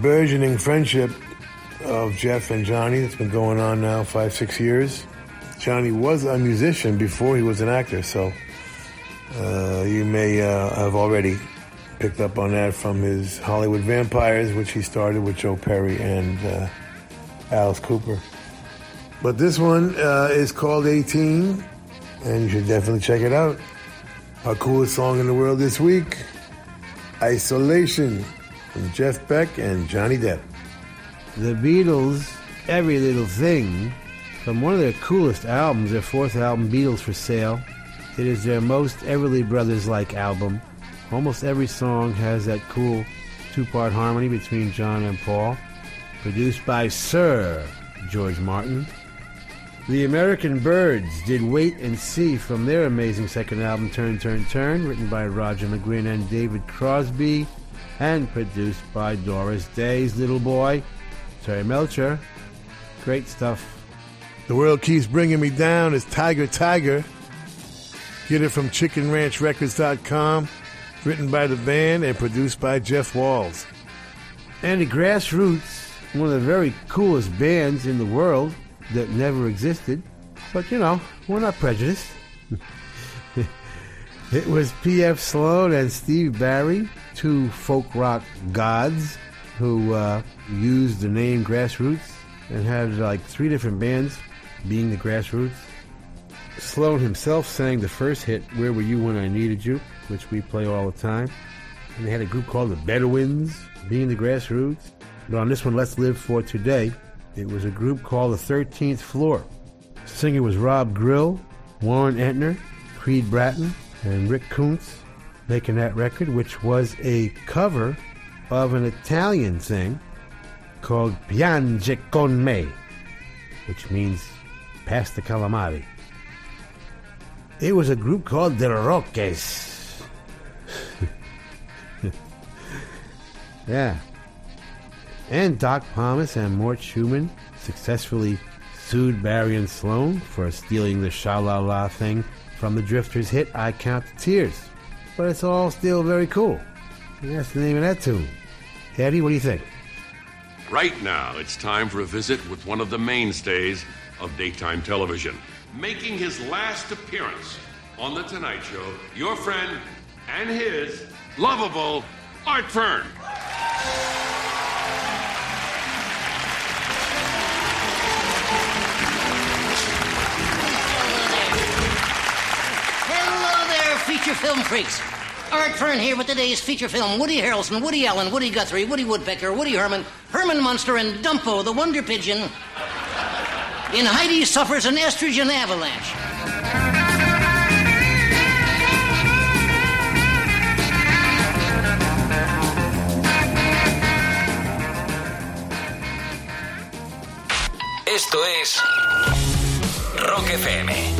burgeoning friendship of Jeff and Johnny that's been going on now five, six years. Johnny was a musician before he was an actor, so uh, you may uh, have already picked up on that from his Hollywood Vampires, which he started with Joe Perry and uh, Alice Cooper. But this one uh, is called 18, and you should definitely check it out. Our coolest song in the world this week Isolation from Jeff Beck and Johnny Depp. The Beatles, Every Little Thing, from one of their coolest albums, their fourth album, Beatles for Sale. It is their most Everly Brothers like album. Almost every song has that cool two part harmony between John and Paul. Produced by Sir George Martin. The American Byrds did Wait and See from their amazing second album, Turn, Turn, Turn, written by Roger McGuinn and David Crosby. and produced by Doris Day's little boy, Terry Melcher. Great stuff. The world keeps bringing me down is Tiger Tiger. Get it from chickenranchrecords.com. Written by the band and produced by Jeff Walls. And the Grassroots, one of the very coolest bands in the world that never existed. But you know, we're not prejudiced. it was P.F. Sloan and Steve Barri, two folk rock gods who uh, used the name Grassroots and had like three different bands being the Grassroots. Sloan himself sang the first hit, Where Were You When I Needed You, which we play all the time. And they had a group called the Bedouins, being the Grassroots. But on this one, Let's Live for Today, it was a group called the 13th Floor. Singer was Rob Grill, Warren Entner, Creed Bratton, and Rick Coonce making that record, which was a cover of an Italian thing called Piange con me, which means Pass the Calamari. It was a group called The Rokes. yeah. And Doc Pomus and Mort Shuman successfully sued Barri and Sloan for stealing the Sha La La thing from the Drifters' hit I Count the Tears. But it's all still very cool. And that's the name of that tune. Eddie, what do you think? Right now, it's time for a visit with one of the mainstays of daytime television. Making his last appearance on The Tonight Show, your friend and his lovable Art Fern. Feature film freaks. Art Fern here with today's feature film Woody Harrelson, Woody Allen, Woody Guthrie, Woody Woodpecker, Woody Herman, Herman Munster, and Dumpo, the Wonder Pigeon, in Heidi Suffers an Estrogen Avalanche. Esto es Rock FM.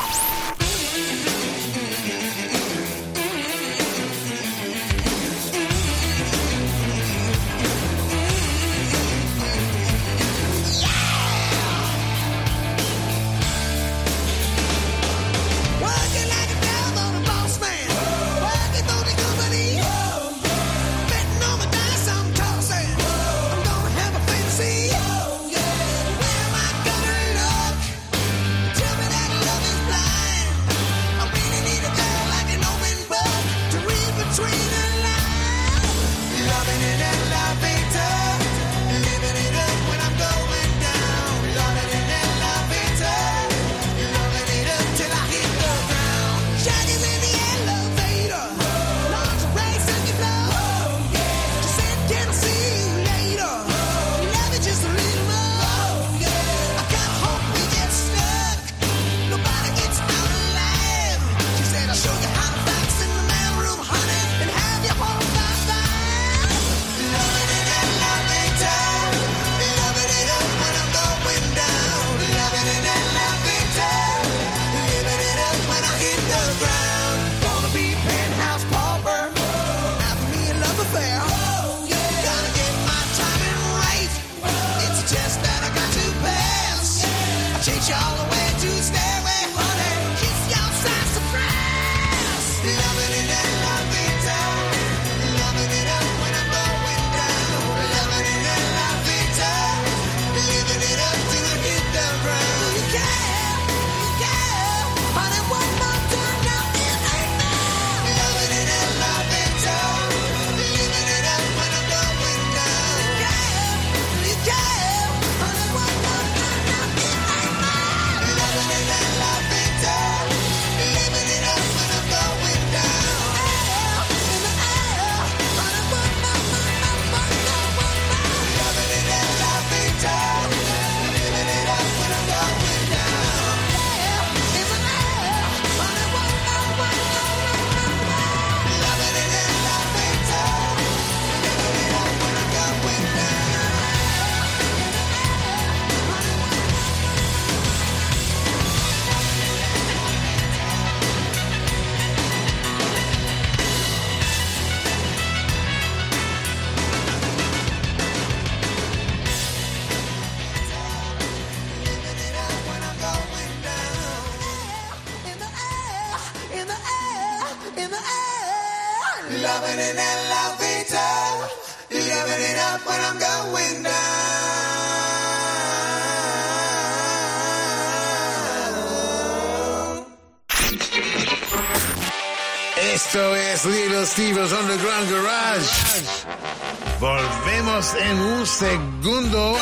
Segundo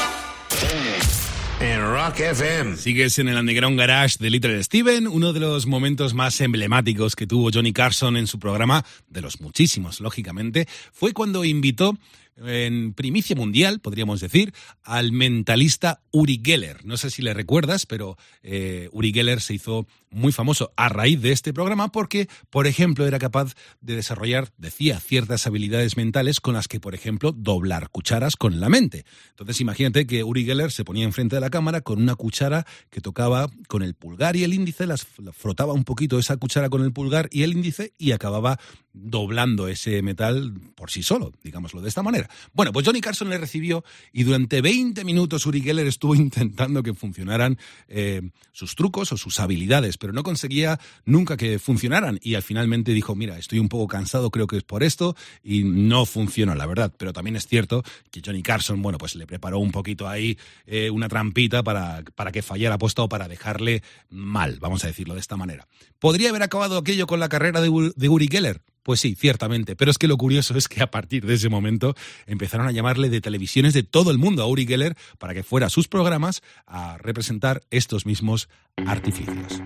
en Rock FM. Sigues en el Underground Garage de Little Steven, uno de los momentos más emblemáticos que tuvo Johnny Carson en su programa, de los muchísimos, lógicamente, fue cuando invitó en primicia mundial, podríamos decir, al mentalista Uri Geller. No sé si le recuerdas, pero eh, Uri Geller se hizo muy famoso a raíz de este programa porque, por ejemplo, era capaz de desarrollar, decía, ciertas habilidades mentales con las que, por ejemplo, doblar cucharas con la mente. Entonces, imagínate que Uri Geller se ponía enfrente de la cámara con una cuchara que tocaba con el pulgar y el índice, las la frotaba un poquito esa cuchara con el pulgar y el índice y acababa doblando ese metal por sí solo, digámoslo de esta manera. Bueno, pues Johnny Carson le recibió y durante 20 minutos Uri Geller estuvo intentando que funcionaran eh, sus trucos o sus habilidades, pero no conseguía nunca que funcionaran y al finalmente dijo, mira, estoy un poco cansado, creo que es por esto y no funcionó, la verdad. Pero también es cierto que Johnny Carson, bueno, pues le preparó un poquito ahí eh, una trampita para, para que fallara puesto o para dejarle mal, vamos a decirlo de esta manera. ¿Podría haber acabado aquello con la carrera de, de Uri Geller? Pues sí, ciertamente. Pero es que lo curioso es que a partir de ese momento empezaron a llamarle de televisiones de todo el mundo a Uri Geller para que fuera a sus programas a representar estos mismos artificios.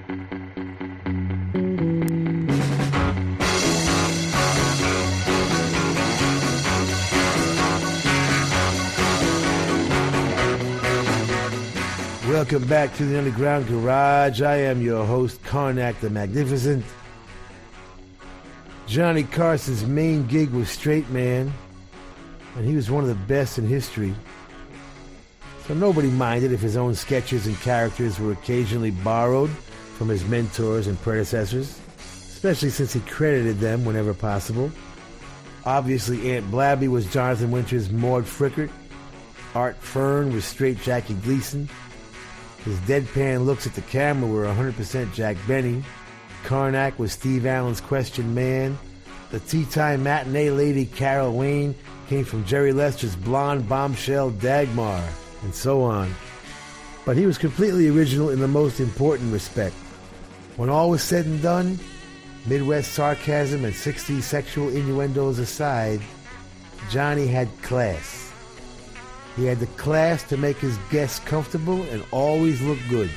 Welcome back to the Underground Garage. I am your host, Karnak the Magnificent. Johnny Carson's main gig was Straight Man, and he was one of the best in history. So nobody minded if his own sketches and characters were occasionally borrowed from his mentors and predecessors, especially since he credited them whenever possible. Obviously, Aunt Blabby was Jonathan Winters' Maude Frickert. Art Fern was straight Jackie Gleason. His deadpan looks at the camera were 100% Jack Benny. Karnak was Steve Allen's question man. The tea time matinee lady Carol Wayne came from Jerry Lester's blonde bombshell Dagmar, and so on. But he was completely original in the most important respect. When all was said and done, Midwest sarcasm and 60s sexual innuendos aside, Johnny had class. He had the class to make his guests comfortable and always look good.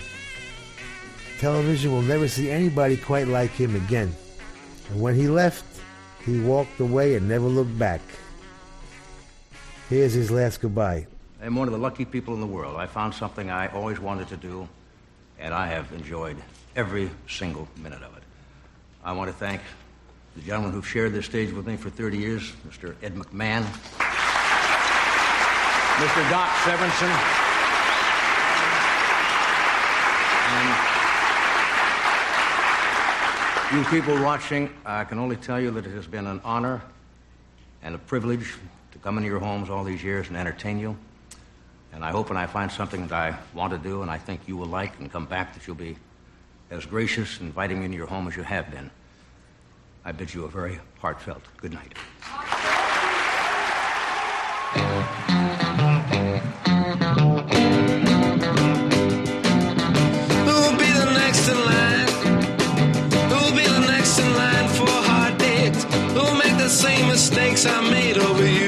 Television will never see anybody quite like him again. And when he left, he walked away and never looked back. Here's his last goodbye. I'm one of the lucky people in the world. I found something I always wanted to do, and I have enjoyed every single minute of it. I want to thank the gentleman who shared this stage with me for 30 years, Mr. Ed McMahon, Mr. Doc Severinsen, and you people watching. I can only tell you that it has been an honor and a privilege to come into your homes all these years and entertain you. And I hope when I find something that I want to do and I think you will like and come back that you'll be as gracious in inviting me into your home as you have been. I bid you a very heartfelt good night. Mistakes I made over you?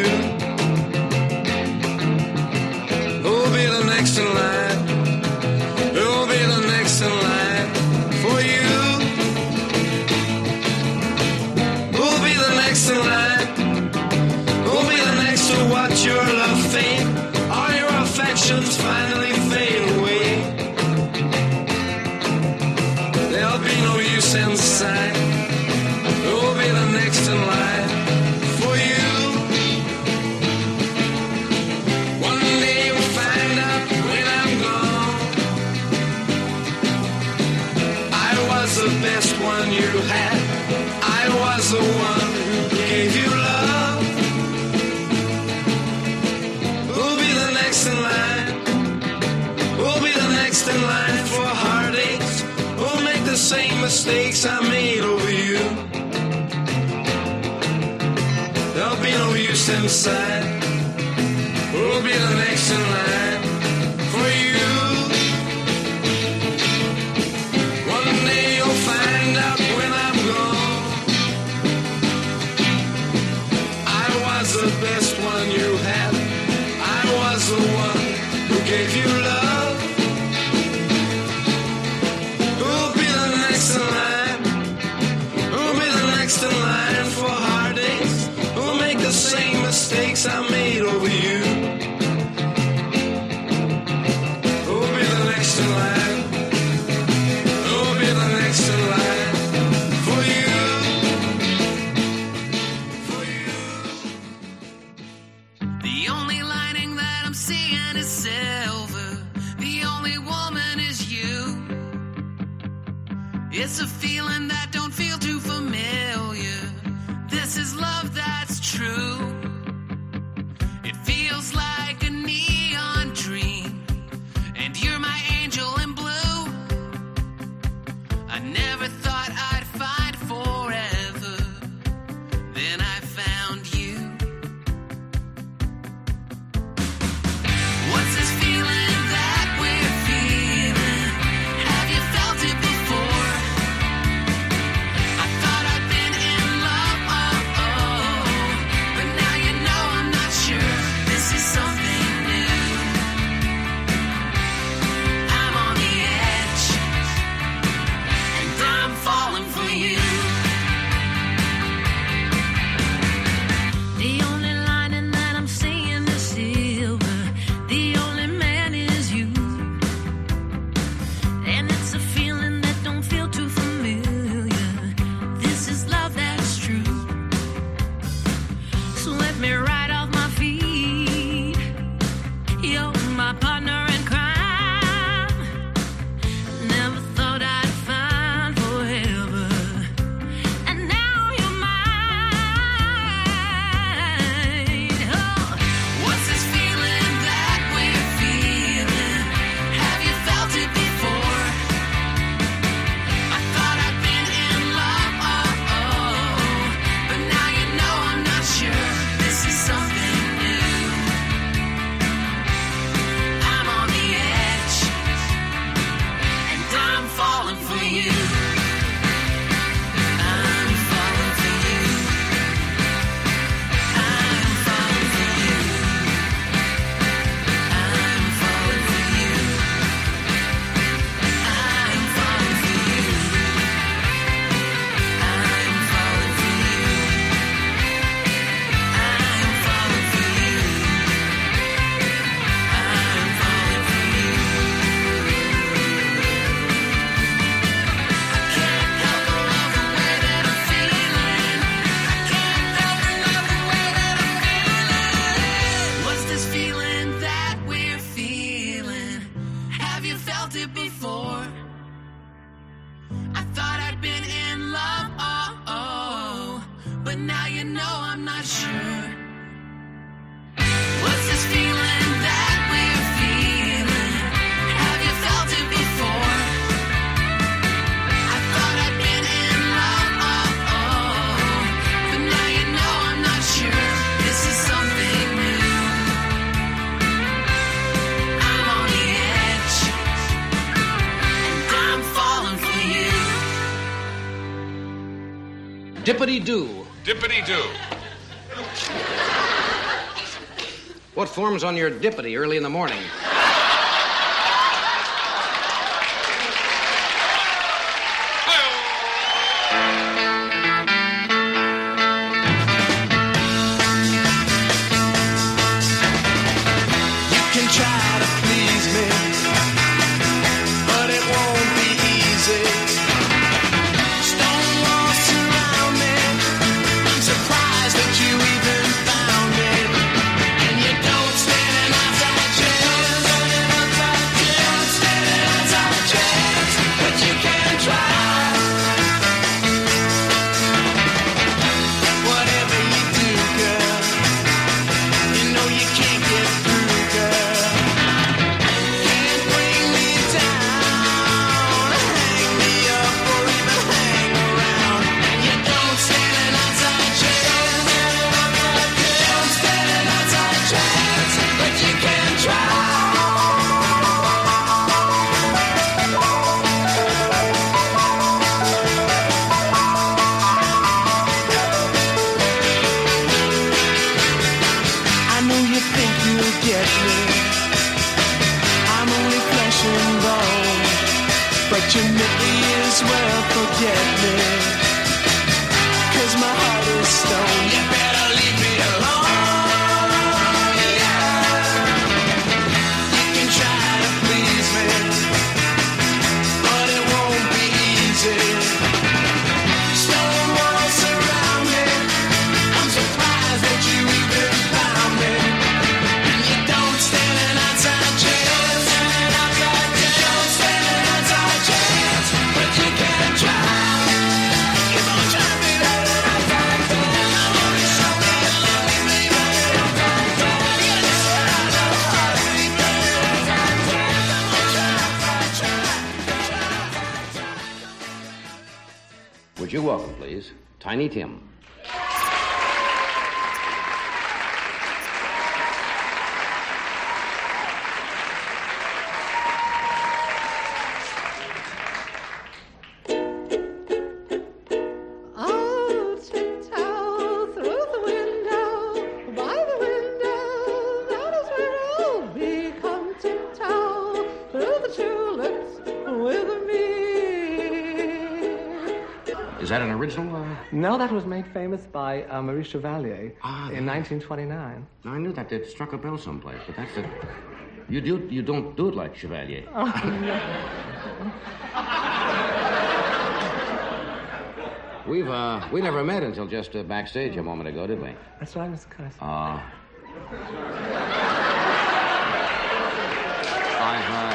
next in line. We'll be the next in line for heartaches. We'll make the same mistakes I made over you. There'll be no use inside. We'll be the next in line. but now you know I'm not sure. What's this feeling that we're feeling? Have you felt it before? I thought I'd been in love, oh, oh, but now you know I'm not sure. This is something new. I'm on the edge, and I'm falling for you. Dippity doo. Dippity do. What forms on your dippity early in the morning? No, that was made famous by uh, Maurice Chevalier in 1929. I knew that. It struck a bell someplace, but that's it. You do. You don't do it like Chevalier. We've uh, we never met until just uh, backstage a moment ago, did we? That's right, Mr. Carson. Uh, I've, uh,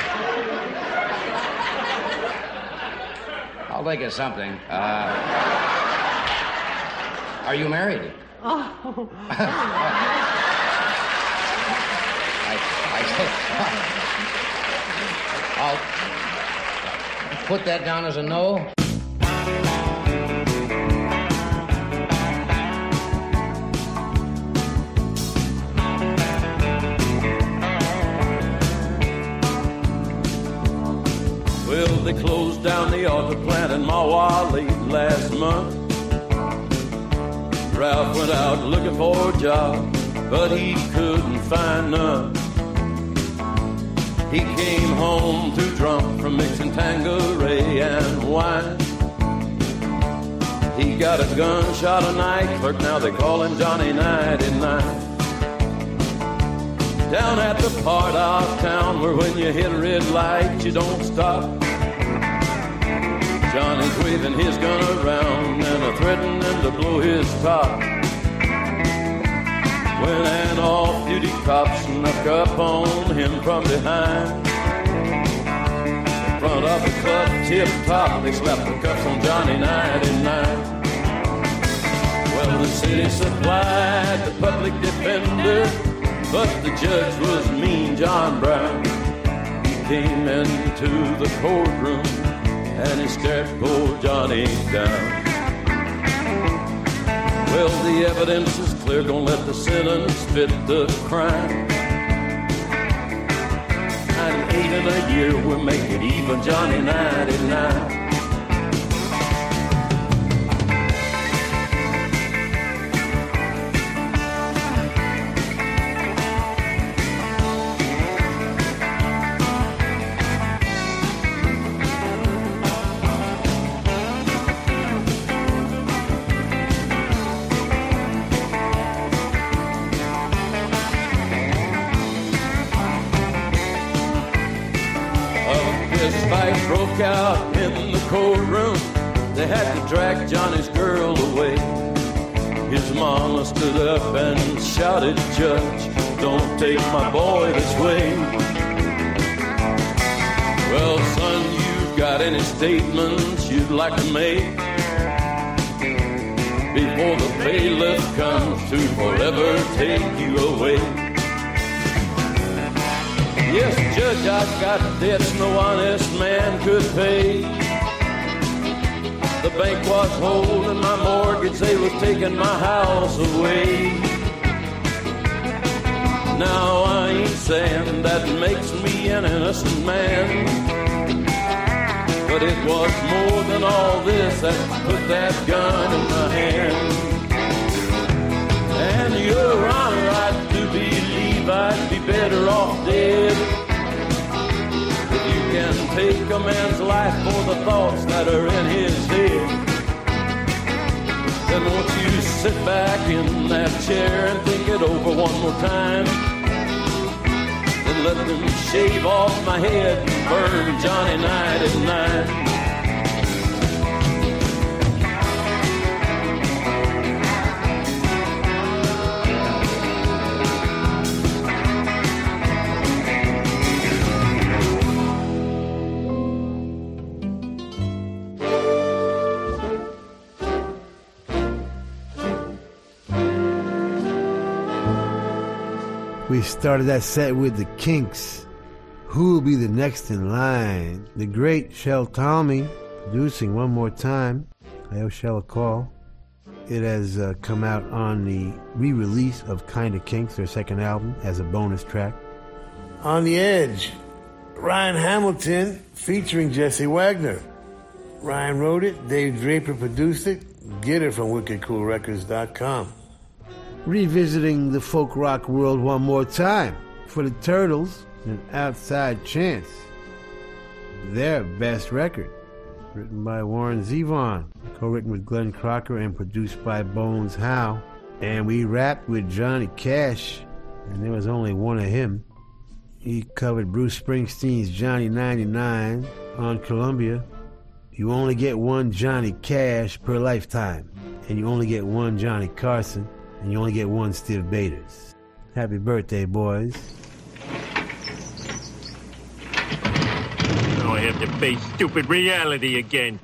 I'll think of something. Uh, are you married? Oh. oh i i'll put that down as a no. Well, they closed down the auto plant in Mahwah last month. Ralph went out looking for a job, but he couldn't find none. He came home too drunk from mixing Tanqueray and wine. He got a gun, shot a night clerk, now they call him Johnny 99. Down at the part of town where when you hit a red light, you don't stop. Johnny's waving his gun around and a threatening to blow his top. When an off-duty cop snuck up on him from behind. In front of the club tip top, they slapped the cuffs on Johnny 99. Well, the city supplied the public defender, but the judge was mean John Brown. He came into the courtroom and he stared poor Johnny down. Well, the evidence is clear, gonna let the sentence fit the crime. 98 in a year, we'll make it even, Johnny 99. Statements you'd like to make? Before the bailiff comes to forever take you away. Yes, Judge, I've got debts no honest man could pay. The bank was holding my mortgage, they was taking my house away. Now I ain't saying that makes me an innocent man. But it was more than all this that put that gun in my hand. And your honor, do believe I'd be better off dead. If you can take a man's life for the thoughts that are in his head. Then won't you sit back in that chair and think it over one more time? Let them shave off my head and burn Johnny night and night. We started that set with the Kinks. Who will be the next in line? The great Shel Talmy producing one more time. I owe Shel a call. It has uh, come out on the re-release of Kinda Kinks, their second album, as a bonus track. On the Edge, Ryan Hamilton featuring Jesse Wagner. Ryan wrote it, Dave Draper produced it. Get it from wickedcoolrecords.com. Revisiting the folk rock world one more time for the Turtles, an outside chance. Their best record, written by Warren Zevon, co-written with Glenn Crocker and produced by Bones Howe. And we rapped with Johnny Cash, and there was only one of him. He covered Bruce Springsteen's Johnny 99 on Columbia. You only get one Johnny Cash per lifetime, and you only get one Johnny Carson, and you only get one Stiv Bators. Happy birthday, boys. Now I have to face stupid reality again.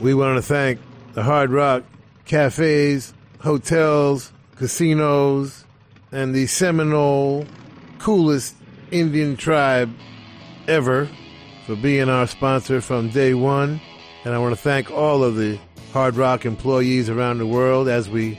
We want to thank the Hard Rock cafes, hotels, casinos, and the Seminole coolest Indian tribe ever for being our sponsor from day one. And I want to thank all of the Hard Rock employees around the world as we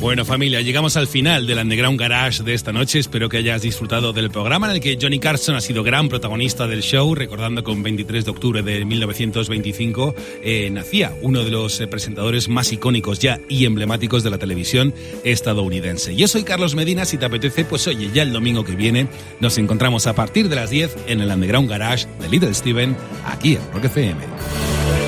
Bueno familia, llegamos al final del Underground Garage de esta noche. Espero que hayas disfrutado del programa en el que Johnny Carson ha sido gran protagonista del show, recordando que con 23 de octubre de 1925 eh, nacía uno de los eh, presentadores más icónicos ya y emblemáticos de la televisión estadounidense. Yo soy Carlos Medina, si te apetece, pues oye, ya el domingo que viene nos encontramos a partir de las 10 en el Underground Garage de Little Steven, aquí en Rock FM.